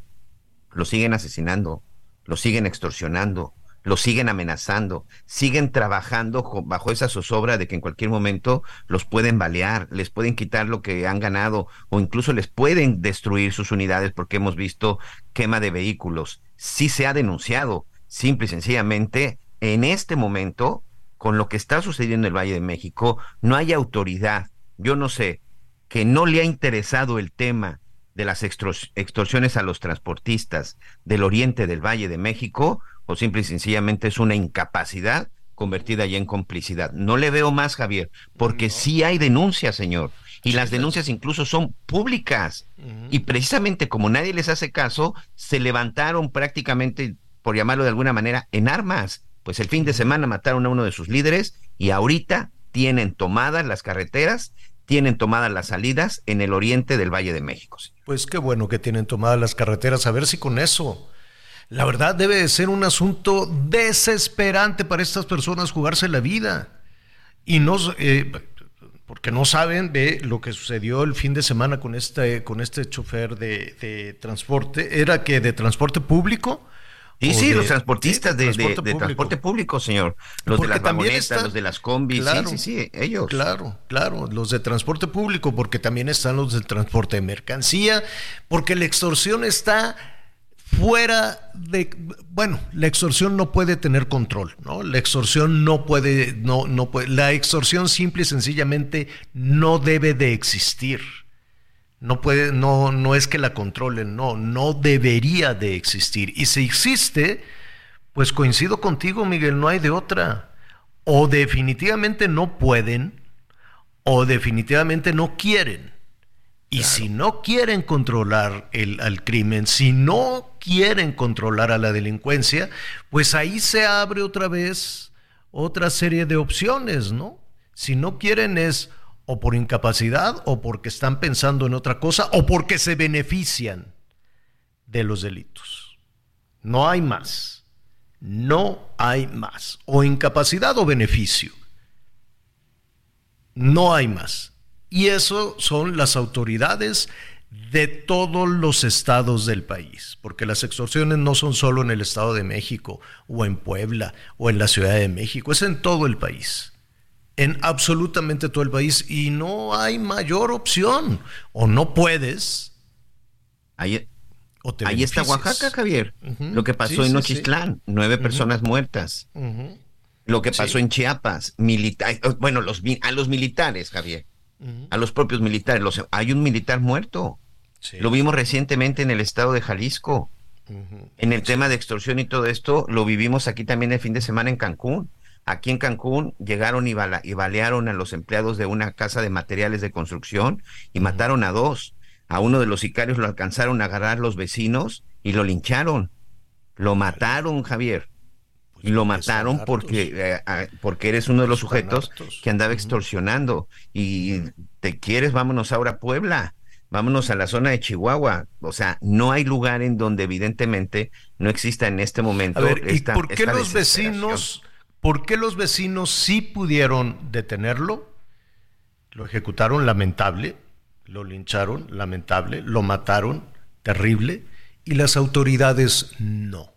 lo siguen asesinando, lo siguen extorsionando, los siguen amenazando, siguen trabajando bajo esa zozobra de que en cualquier momento los pueden balear, les pueden quitar lo que han ganado o incluso les pueden destruir sus unidades porque hemos visto quema de vehículos. Sí se ha denunciado, simple y sencillamente, en este momento, con lo que está sucediendo en el Valle de México, no hay autoridad, yo no sé, que no le ha interesado el tema de las extorsiones a los transportistas del oriente del Valle de México, o simple y sencillamente es una incapacidad convertida ya en complicidad. No le veo más, Javier, porque sí hay denuncias, señor. Y las denuncias incluso son públicas. Y precisamente como nadie les hace caso, se levantaron prácticamente, por llamarlo de alguna manera, en armas. Pues el fin de semana mataron a uno de sus líderes y ahorita tienen tomadas las carreteras, tienen tomadas las salidas en el oriente del Valle de México. Pues qué bueno que tienen tomadas las carreteras, a ver si con eso la verdad debe de ser un asunto desesperante para estas personas jugarse la vida. Y no, eh, porque no saben de lo que sucedió el fin de semana con este, con este chofer de, transporte. ¿Era que de transporte público? Sí, sí, los transportistas de, transporte, público. señor. Los de las vagonetas, los de las combis, sí, sí, sí, ellos. Claro, claro, los de transporte público, porque también están los del transporte de mercancía, porque la extorsión está fuera de, bueno, la extorsión no puede tener control, ¿no? La extorsión no puede, no, no puede, la extorsión simple y sencillamente no debe de existir. No puede, no, no es que la controlen, no, no debería de existir. Y si existe, pues coincido contigo, Miguel, no hay de otra. O definitivamente no pueden, o definitivamente no quieren. Y si no quieren controlar el, al crimen, si no quieren controlar a la delincuencia, pues ahí se abre otra vez otra serie de opciones, ¿no? Si no quieren es o por incapacidad o porque están pensando en otra cosa o porque se benefician de los delitos. No hay más. No hay más. O incapacidad o beneficio. No hay más. Y eso son las autoridades de todos los estados del país, porque las extorsiones no son solo en el Estado de México o en Puebla o en la Ciudad de México, es en todo el país, en absolutamente todo el país y no hay mayor opción, o no puedes. Ahí, ahí está Oaxaca, Javier, lo que pasó en Nochistlán, nueve personas muertas. Lo que pasó en Chiapas, militar, bueno, los, a los militares, Javier a los propios militares. Los, hay un militar muerto. Lo vimos recientemente en el estado de Jalisco. En el tema de extorsión y todo esto, lo vivimos aquí también el fin de semana en Cancún. Aquí en Cancún llegaron y, y balearon a los empleados de una casa de materiales de construcción y mataron a dos. A uno de los sicarios lo alcanzaron a agarrar los vecinos y lo lincharon. Lo mataron, Javier y lo mataron porque, eh, porque eres uno de los sujetos que andaba extorsionando y te quieres, vámonos ahora a Puebla. vámonos a la zona de Chihuahua. O sea, no hay lugar en donde evidentemente no exista en este momento. A ver, ¿y por qué los vecinos, por qué los vecinos sí pudieron detenerlo? Lo ejecutaron lamentable, lo lincharon, lamentable, lo mataron, terrible, y las autoridades no.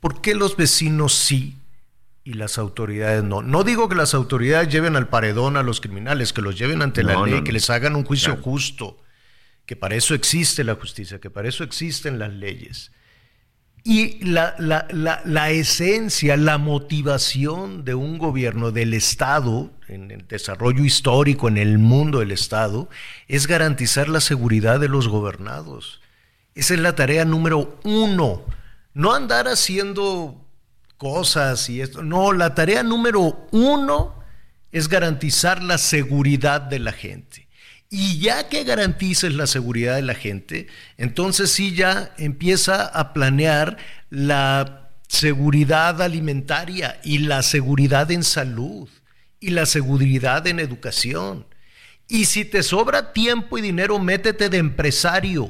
¿Por qué los vecinos sí y las autoridades no? No digo que las autoridades lleven al paredón a los criminales, que los lleven ante la ley, que les hagan un juicio justo, que para eso existe la justicia, que para eso existen las leyes. Y la, la, la, esencia, la motivación de un gobierno, del Estado, en el desarrollo histórico, en el mundo del Estado, es garantizar la seguridad de los gobernados. Esa es la tarea número uno. No andar haciendo cosas y esto. No, la tarea número uno es garantizar la seguridad de la gente. Y ya que garantices la seguridad de la gente, entonces sí ya empieza a planear la seguridad alimentaria y la seguridad en salud y la seguridad en educación. Y si te sobra tiempo y dinero, métete de empresario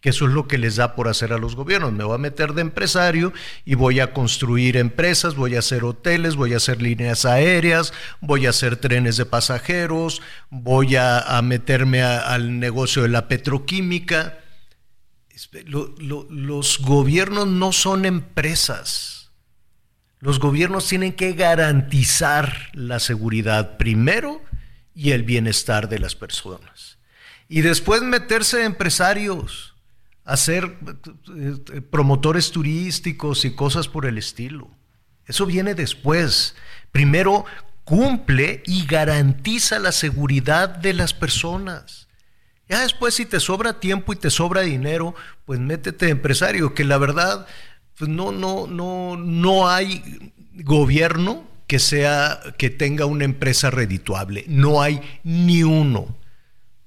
que eso es lo que les da por hacer a los gobiernos. Me voy a meter de empresario y voy a construir empresas, voy a hacer hoteles, voy a hacer líneas aéreas, voy a hacer trenes de pasajeros, voy a, meterme al negocio de la petroquímica. los gobiernos no son empresas. Los gobiernos tienen que garantizar la seguridad primero y el bienestar de las personas. Y después meterse de empresarios hacer eh, promotores turísticos y cosas por el estilo. Eso viene después. Primero cumple y garantiza la seguridad de las personas. Ya después si te sobra tiempo y te sobra dinero, pues métete empresario, que la verdad pues no no no no hay gobierno que sea que tenga una empresa redituable, no hay ni uno.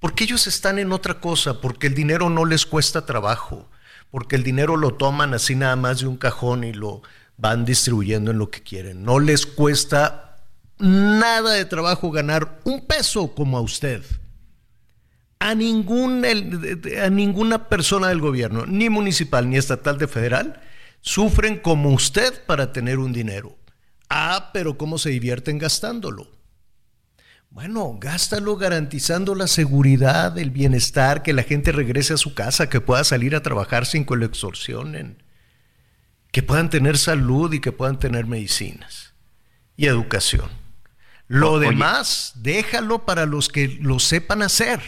Porque ellos están en otra cosa, porque el dinero no les cuesta trabajo, porque el dinero lo toman así nada más de un cajón y lo van distribuyendo en lo que quieren. No les cuesta nada de trabajo ganar un peso como a usted. A, ningún, a ninguna persona del gobierno, ni municipal, ni estatal, de federal, sufren como usted para tener un dinero. Ah, pero ¿cómo se divierten gastándolo? Bueno, gástalo garantizando la seguridad, el bienestar, que la gente regrese a su casa, que pueda salir a trabajar sin que lo extorsionen, que puedan tener salud y que puedan tener medicinas y educación. Lo demás, déjalo para los que lo sepan hacer.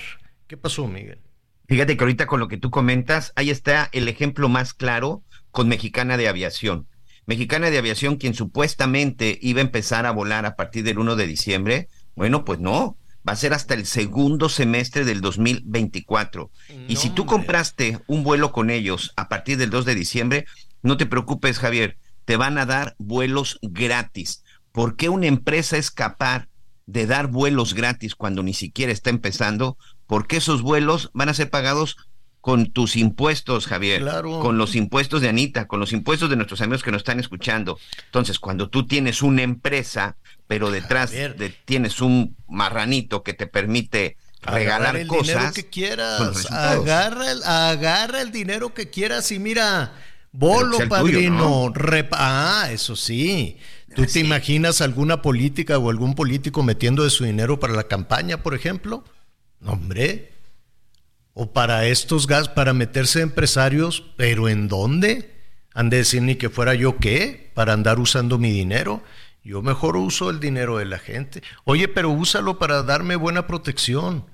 ¿Qué pasó, Miguel? Fíjate que ahorita con lo que tú comentas, ahí está el ejemplo más claro con Mexicana de Aviación. Mexicana de Aviación, quien supuestamente iba a empezar a volar a partir del 1 de diciembre, bueno, pues no, va a ser hasta el segundo semestre del 2024. y si tú compraste un vuelo con ellos a partir del 2 de diciembre, no te preocupes, Javier, te van a dar vuelos gratis. ¿Por qué una empresa es capaz de dar vuelos gratis cuando ni siquiera está empezando? Porque esos vuelos van a ser pagados con tus impuestos, Javier, con los impuestos de Anita, con los impuestos de nuestros amigos que nos están escuchando. Entonces, cuando tú tienes una empresa, pero detrás de, tienes un marranito que te permite regalar el cosas. Dinero que quieras, agarra el, agarra el dinero que quieras y mira, bolo padrino, ah, eso sí. ¿Tú te imaginas alguna política o algún político metiendo de su dinero para la campaña, por ejemplo? No, hombre, o para estos gas, para meterse empresarios, pero ¿en dónde? Han de decir ni que fuera yo qué, para andar usando mi dinero. Yo mejor uso el dinero de la gente. Oye, pero úsalo para darme buena protección.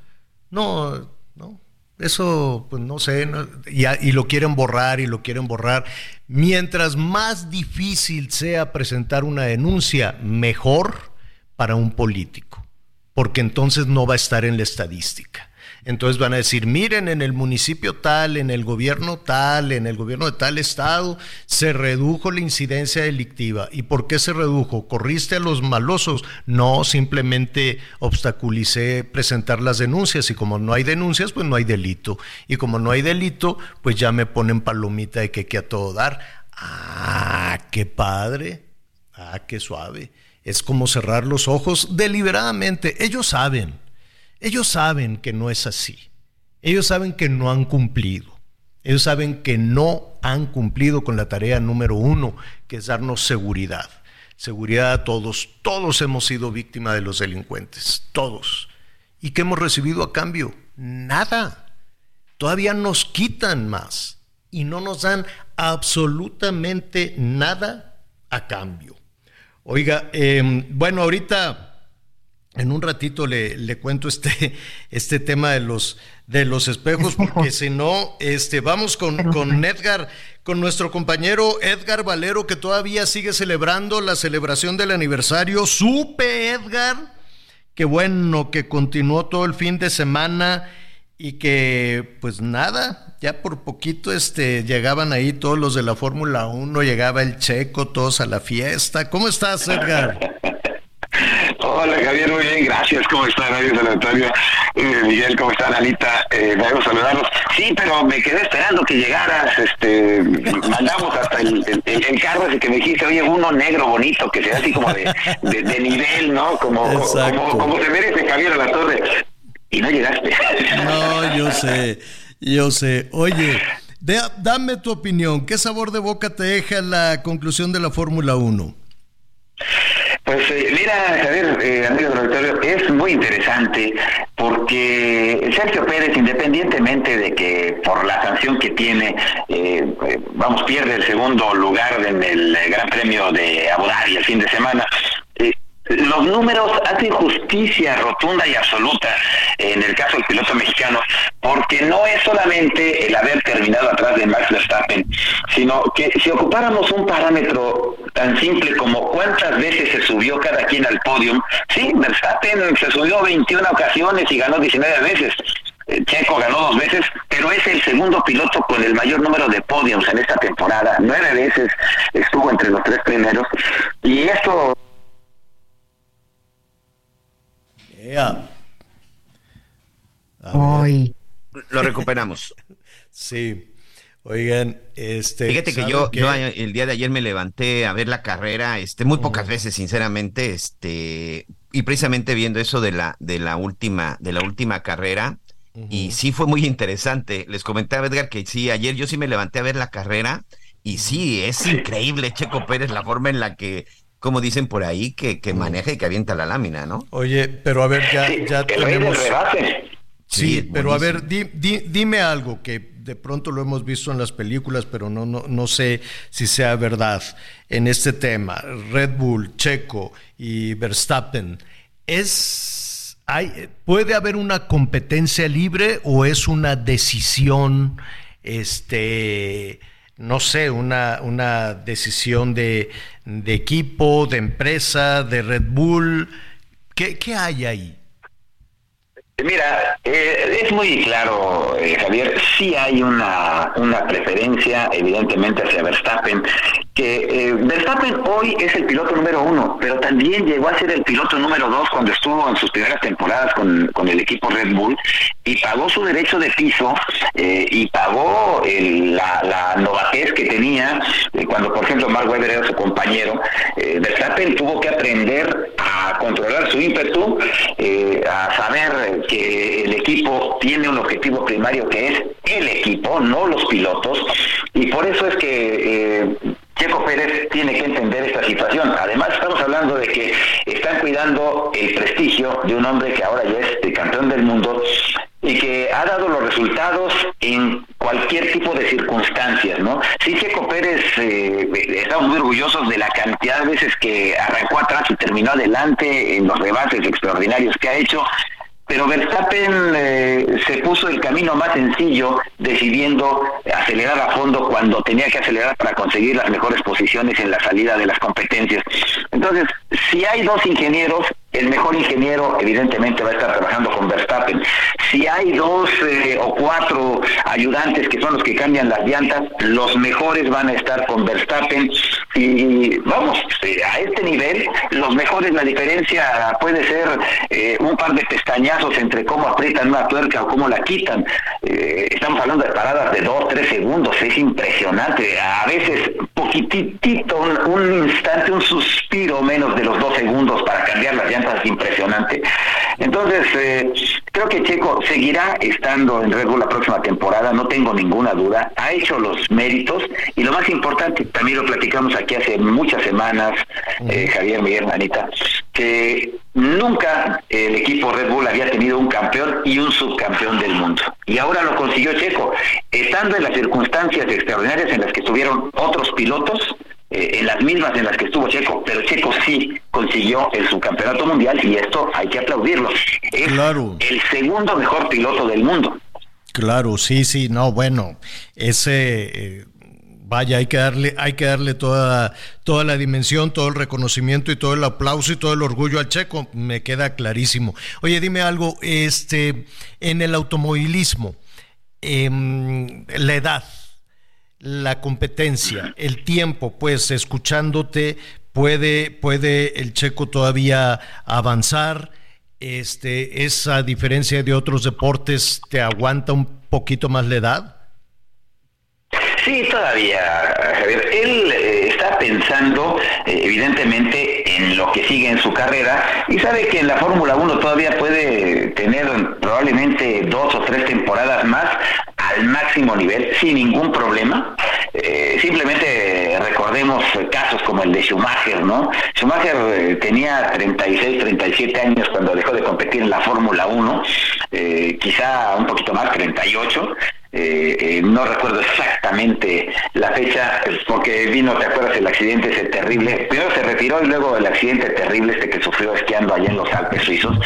No, no. Eso, pues no sé, y, y, lo quieren borrar y lo quieren borrar. Mientras más difícil sea presentar una denuncia, mejor para un político, porque entonces no va a estar en la estadística. Entonces van a decir, miren, en el municipio tal, en el gobierno tal, en el gobierno de tal estado, se redujo la incidencia delictiva. ¿Y por qué se redujo? ¿Corriste a los malosos? No, simplemente obstaculicé presentar las denuncias y como no hay denuncias, pues no hay delito. Y como no hay delito, pues ya me ponen palomita de que, que a todo dar. Ah, qué padre. Ah, qué suave. Es como cerrar los ojos deliberadamente. Ellos saben ellos saben que no es así. Ellos saben que no han cumplido. Ellos saben que no han cumplido con la tarea número uno, que es darnos seguridad. Seguridad a todos. Todos hemos sido víctimas de los delincuentes. Todos. ¿Y qué hemos recibido a cambio? Nada. Todavía nos quitan más y no nos dan absolutamente nada a cambio. Oiga, em, bueno, ahorita en un ratito le, le, cuento este, este tema de los, de los espejos, porque si no, este, vamos con, con Edgar, con nuestro compañero Edgar Valero, que todavía sigue celebrando la celebración del aniversario. Supe, Edgar, que bueno, que continuó todo el fin de semana y que pues nada, ya por poquito este, llegaban ahí todos los de la Fórmula 1, llegaba el checo, todos a la fiesta. ¿Cómo estás, Edgar? Hola Javier, muy bien, gracias. ¿Cómo están? Adiós San Antonio. Eh, Miguel, ¿cómo están? Anita, eh, hago saludarlos. Sí, pero me quedé esperando que llegaras. Este, mandamos hasta el, el, carro ese que me dijiste, oye, uno negro bonito, que sea así como de, de, nivel, ¿no? Como, como, como, se merece Javier a la torre. Y no llegaste. No, yo sé, yo sé. Oye, dame tu opinión. ¿Qué sabor de boca te deja la conclusión de la Fórmula 1? Pues eh, mira, Javier, eh, amigo auditorio, es muy interesante porque Sergio Pérez, independientemente de que por la sanción que tiene, eh, eh, vamos, pierde el segundo lugar en el Gran Premio de Abu Dhabi el fin de semana, los números hacen justicia rotunda y absoluta en el caso del piloto mexicano, porque no es solamente el haber terminado atrás de Max Verstappen, sino que si ocupáramos un parámetro tan simple como cuántas veces se subió cada quien al podio, sí, Verstappen se subió 21 ocasiones y ganó 19 veces. Eh, Checo ganó dos veces, pero es el segundo piloto con el mayor número de podios en esta temporada. Nueve veces estuvo entre los tres primeros. Y esto Hoy. Lo recuperamos. sí. Oigan, este. Fíjate que yo, yo, el día de ayer me levanté a ver la carrera, este, muy pocas veces, sinceramente, este, y precisamente viendo eso de la, de la última, de la última carrera, y sí fue muy interesante. Les comenté a Edgar que sí, ayer yo sí me levanté a ver la carrera, y sí, es increíble, Checo Pérez, la forma en la que como dicen por ahí, que, que maneja y que avienta la lámina, ¿no? Oye, pero a ver, ya, ya tenemos... Sí, pero a ver, dime algo que de pronto lo hemos visto en las películas, pero no, no, no sé si sea verdad en este tema. Red Bull, Checo y Verstappen, ¿es, hay, ¿puede haber una competencia libre o es una decisión este, no sé, una, una decisión de, de, equipo, de empresa, de Red Bull. ¿Qué, qué hay ahí? Mira, eh, es muy claro, eh, Javier, sí hay una, una preferencia evidentemente hacia Verstappen, que eh, Verstappen hoy es el piloto número uno, pero también llegó a ser el piloto número dos cuando estuvo en sus primeras temporadas con, con el equipo Red Bull y pagó su derecho de piso y pagó la, la novatez que tenía cuando, por ejemplo, Mark Webber era su compañero. Verstappen tuvo que aprender a controlar su ímpetu, a saber que el equipo tiene un objetivo primario que es el equipo, no los pilotos, y por eso es que eh, Checo Pérez tiene que entender esta situación. Además, estamos hablando de que están cuidando el prestigio de un hombre que ahora ya es el campeón del mundo y que ha dado los resultados en cualquier tipo de circunstancias, ¿no? Sí, Checo Pérez, eh, estamos muy orgullosos de la cantidad de veces que arrancó atrás y terminó adelante en los rebases extraordinarios que ha hecho, pero Verstappen eh, se puso el camino más sencillo decidiendo acelerar a fondo cuando tenía que acelerar para conseguir las mejores posiciones en la salida de las competencias. Entonces, si hay dos ingenieros, el mejor ingeniero evidentemente va a estar trabajando con Verstappen. Si hay dos eh, o cuatro ayudantes que son los que cambian las llantas, los mejores van a estar con Verstappen. Y vamos, eh, a este nivel, los mejores, la diferencia puede ser eh, un par de pestañazos entre cómo aprietan una tuerca o cómo la quitan. estamos hablando de paradas de dos, tres segundos, es impresionante. A veces poquitito, un, un, instante, un suspiro menos de los dos segundos para cambiar las llantas impresionante. Entonces, eh, creo que Checo seguirá estando en Red Bull la próxima temporada, no tengo ninguna duda. Ha hecho los méritos y lo más importante, también lo platicamos aquí hace muchas semanas, eh, Javier Miguel Anita, que nunca el equipo Red Bull había tenido un campeón y un subcampeón del mundo. Y ahora lo consiguió Checo, estando en las circunstancias extraordinarias en las que estuvieron otros pilotos, eh, en las mismas en las que estuvo Checo, pero Checo sí consiguió el subcampeonato mundial y esto hay que aplaudirlo. Es el segundo mejor piloto del mundo. Claro, sí, sí, no, bueno, ese eh, vaya, hay que darle, hay que darle toda, toda la dimensión, todo el reconocimiento y todo el aplauso y todo el orgullo al Checo, me queda clarísimo. Oye, dime algo, este, en el automovilismo, em, la edad, la competencia, el tiempo, pues escuchándote, puede, puede el checo todavía avanzar. Este, esa diferencia de otros deportes te aguanta un poquito más la edad. Sí, todavía. Él eh, está pensando, eh, evidentemente, en lo que sigue en su carrera y sabe que en la Fórmula 1 todavía puede tener probablemente dos o tres temporadas más al máximo nivel sin ningún problema. Eh, simplemente recordemos casos como el de Schumacher, ¿no? Schumacher tenía 36, 37 años cuando dejó de competir en la Fórmula 1, quizá un poquito más, 38 eh, eh, no recuerdo exactamente la fecha, porque vino, ¿te acuerdas? El accidente ese terrible. Primero se retiró y luego el accidente terrible este que sufrió esquiando allá en los Alpes suizos.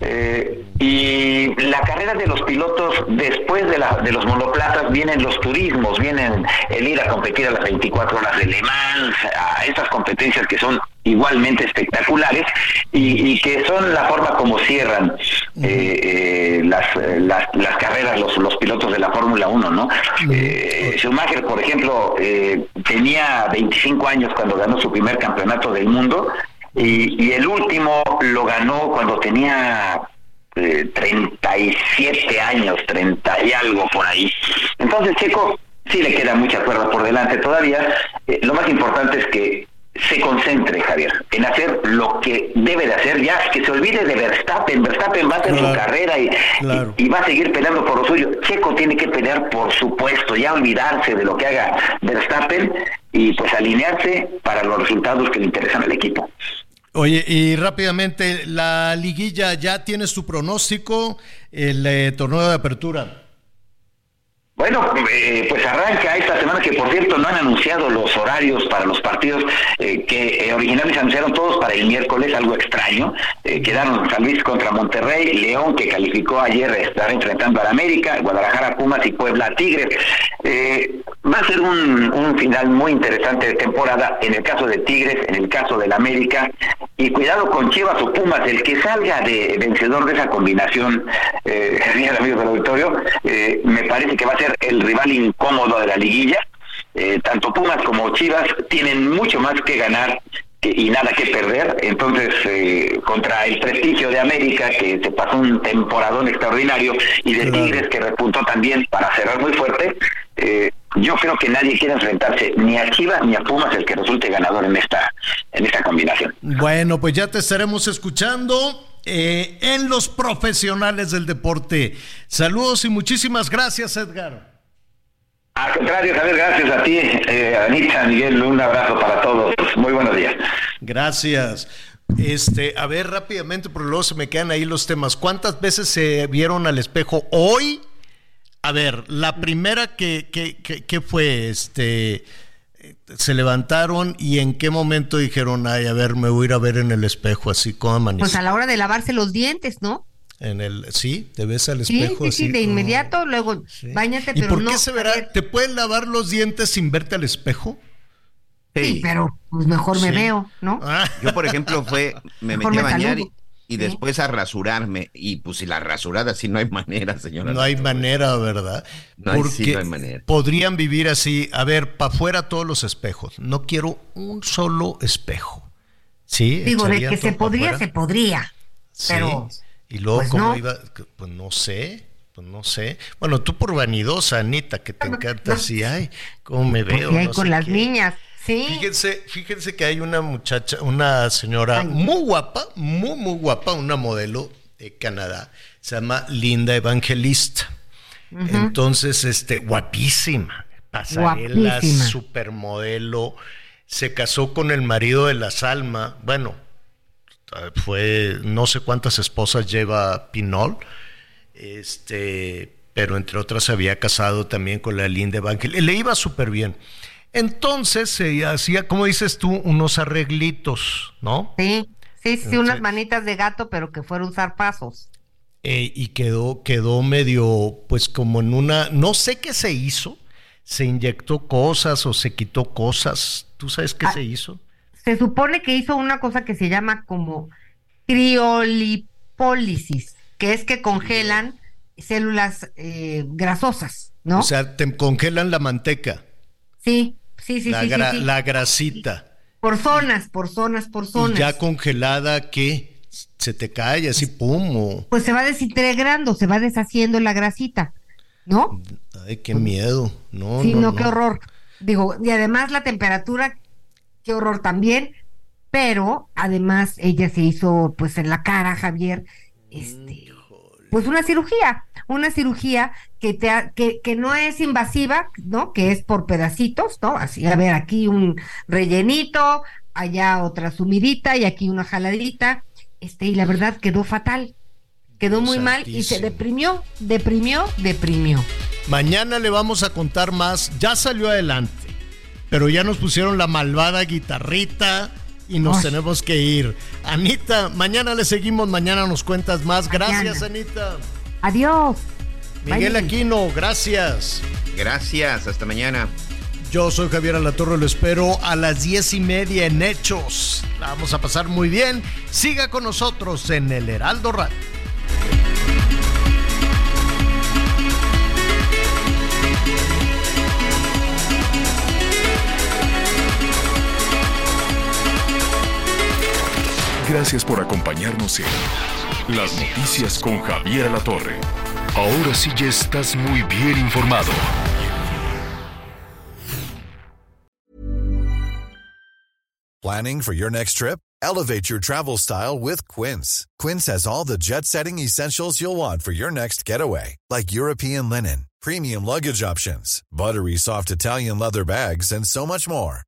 Eh, y la carrera de los pilotos, después de, la, de los monoplazas, vienen los turismos, vienen el ir a competir a las 24 horas de Le Mans, a estas competencias que son igualmente espectaculares y, que son la forma como cierran eh, eh, las, las, las, carreras los, los pilotos de la Fórmula 1, ¿no? Eh, Schumacher, por ejemplo, tenía 25 años cuando ganó su primer campeonato del mundo y, y el último lo ganó cuando tenía 37 años, 30 y algo por ahí. Entonces, Checo sí le queda mucha cuerda por delante todavía. lo más importante es que se concentre, Javier, en hacer lo que debe de hacer, ya que se olvide de Verstappen, Verstappen va a hacer su carrera y, y, va a seguir peleando por lo suyo. Checo tiene que pelear, por supuesto, ya olvidarse de lo que haga Verstappen y pues alinearse para los resultados que le interesan al equipo. Oye, y rápidamente, la liguilla, ¿ya tienes tu pronóstico? El eh, torneo de apertura. Bueno, eh, pues arranca esta semana que por cierto no han anunciado los horarios para los partidos eh, que eh, originalmente anunciaron todos para el miércoles, algo extraño. quedaron San Luis contra Monterrey, León que calificó ayer estar enfrentando al América, Guadalajara Pumas y Puebla Tigres. va a ser un, un, final muy interesante de temporada en el caso de Tigres, en el caso del América y cuidado con Chivas o Pumas, el que salga de vencedor de esa combinación, eh, amigos del auditorio, me parece que va a ser el rival incómodo de la liguilla. Eh, tanto Pumas como Chivas tienen mucho más que ganar y nada que perder. Entonces, eh, contra el prestigio de América, que se pasó un temporadón extraordinario, y de Tigres, que repuntó también para cerrar muy fuerte, eh, yo creo que nadie quiere enfrentarse ni a Chivas ni a Pumas el que resulte ganador en esta, en esta combinación. Bueno, pues ya te estaremos escuchando. En los profesionales del deporte. Saludos y muchísimas gracias, Edgar. Al contrario, Javier, gracias a ti, eh, Anita, Miguel, un abrazo para todos. Muy buenos días. Gracias. Este, a ver rápidamente, porque luego se me quedan ahí los temas. ¿Cuántas veces se vieron al espejo hoy? A ver, la primera que, que, que, fue, este, se levantaron y en qué momento dijeron, ay, a ver, me voy a ir a ver en el espejo, así como amanecí. Pues a la hora de lavarse los dientes, ¿no? En el, sí, te ves al espejo. Sí, sí, sí de inmediato, luego bañate, pero ¿Y por qué se verá? ¿Te pueden lavar los dientes sin verte al espejo? Sí, pero pues mejor me veo, ¿no? Ah. Yo, por ejemplo, fue, me metí a bañar y, después a rasurarme. Y pues si la rasurada, sí no hay manera, señora. No hay manera, ¿verdad? No hay, Porque no hay manera. podrían vivir así, a ver, para afuera todos los espejos. No quiero un solo espejo. ¿Sí? Digo, de que se podría, se podría. Pero y luego, pues ¿cómo iba? Pues no sé, pues no sé. Bueno, tú por vanidosa, Anita, que te encanta así, ay, cómo me veo. con las niñas. Sí. Fíjense, fíjense que hay una muchacha, una señora muy guapa, muy, muy guapa, una modelo de Canadá, se llama Linda Evangelista. Entonces, este, guapísima, pasarela, Guapísima. supermodelo, se casó con el marido de la Salma, bueno, fue, no sé cuántas esposas lleva Pinol, este, pero entre otras se había casado también con la Linda Evangelista, le iba súper bien. Entonces se hacía, como dices tú, unos arreglitos, ¿no? Sí, sí, sí, unas manitas de gato, pero que fueron zarpazos. Eh, y quedó, quedó medio, pues como en una, no sé qué se hizo, se inyectó cosas o se quitó cosas, ¿tú sabes qué Ah. se hizo? Se supone que hizo una cosa que se llama como criolipólisis, que es que congelan células eh, grasosas, ¿no? O sea, te congelan la manteca, sí, sí, sí, la, sí, gra- sí. la grasita, Por zonas, por zonas, por y zonas. ya congelada que se te cae así, pum, o- Pues se va desintegrando, se va deshaciendo la grasita, ¿no? ay, qué miedo, no, sí, no, no, no. qué horror. Digo, y además la temperatura, qué horror también, pero además ella se hizo pues en la cara, Javier, este, pues una cirugía, una cirugía que, te ha- que, que no es invasiva, ¿no? Que es por pedacitos, ¿no? Así, a ver, aquí un rellenito, allá otra sumidita y aquí una jaladita, este, y la verdad quedó fatal, quedó muy mal y se deprimió, deprimió, deprimió. Mañana le vamos a contar más. Ya salió adelante, pero ya nos pusieron la malvada guitarrita y nos Ay. tenemos que ir. Anita, mañana le seguimos, mañana nos cuentas más. Gracias, Mañana. Anita. Adiós. Miguel Bye. Aquino, gracias. Gracias, hasta mañana. Yo soy Javier Alatorre, lo espero a las diez y media en Hechos. La vamos a pasar muy bien. Siga con nosotros en el Heraldo Radio. Gracias por acompañarnos en Las Noticias con Javier Alatorre. Ahora sí ya estás muy bien informado. Planning for your next trip? Elevate your travel style with Quince. Quince has all the jet setting essentials you'll want for your next getaway, like European linen, premium luggage options, buttery soft Italian leather bags, and so much more.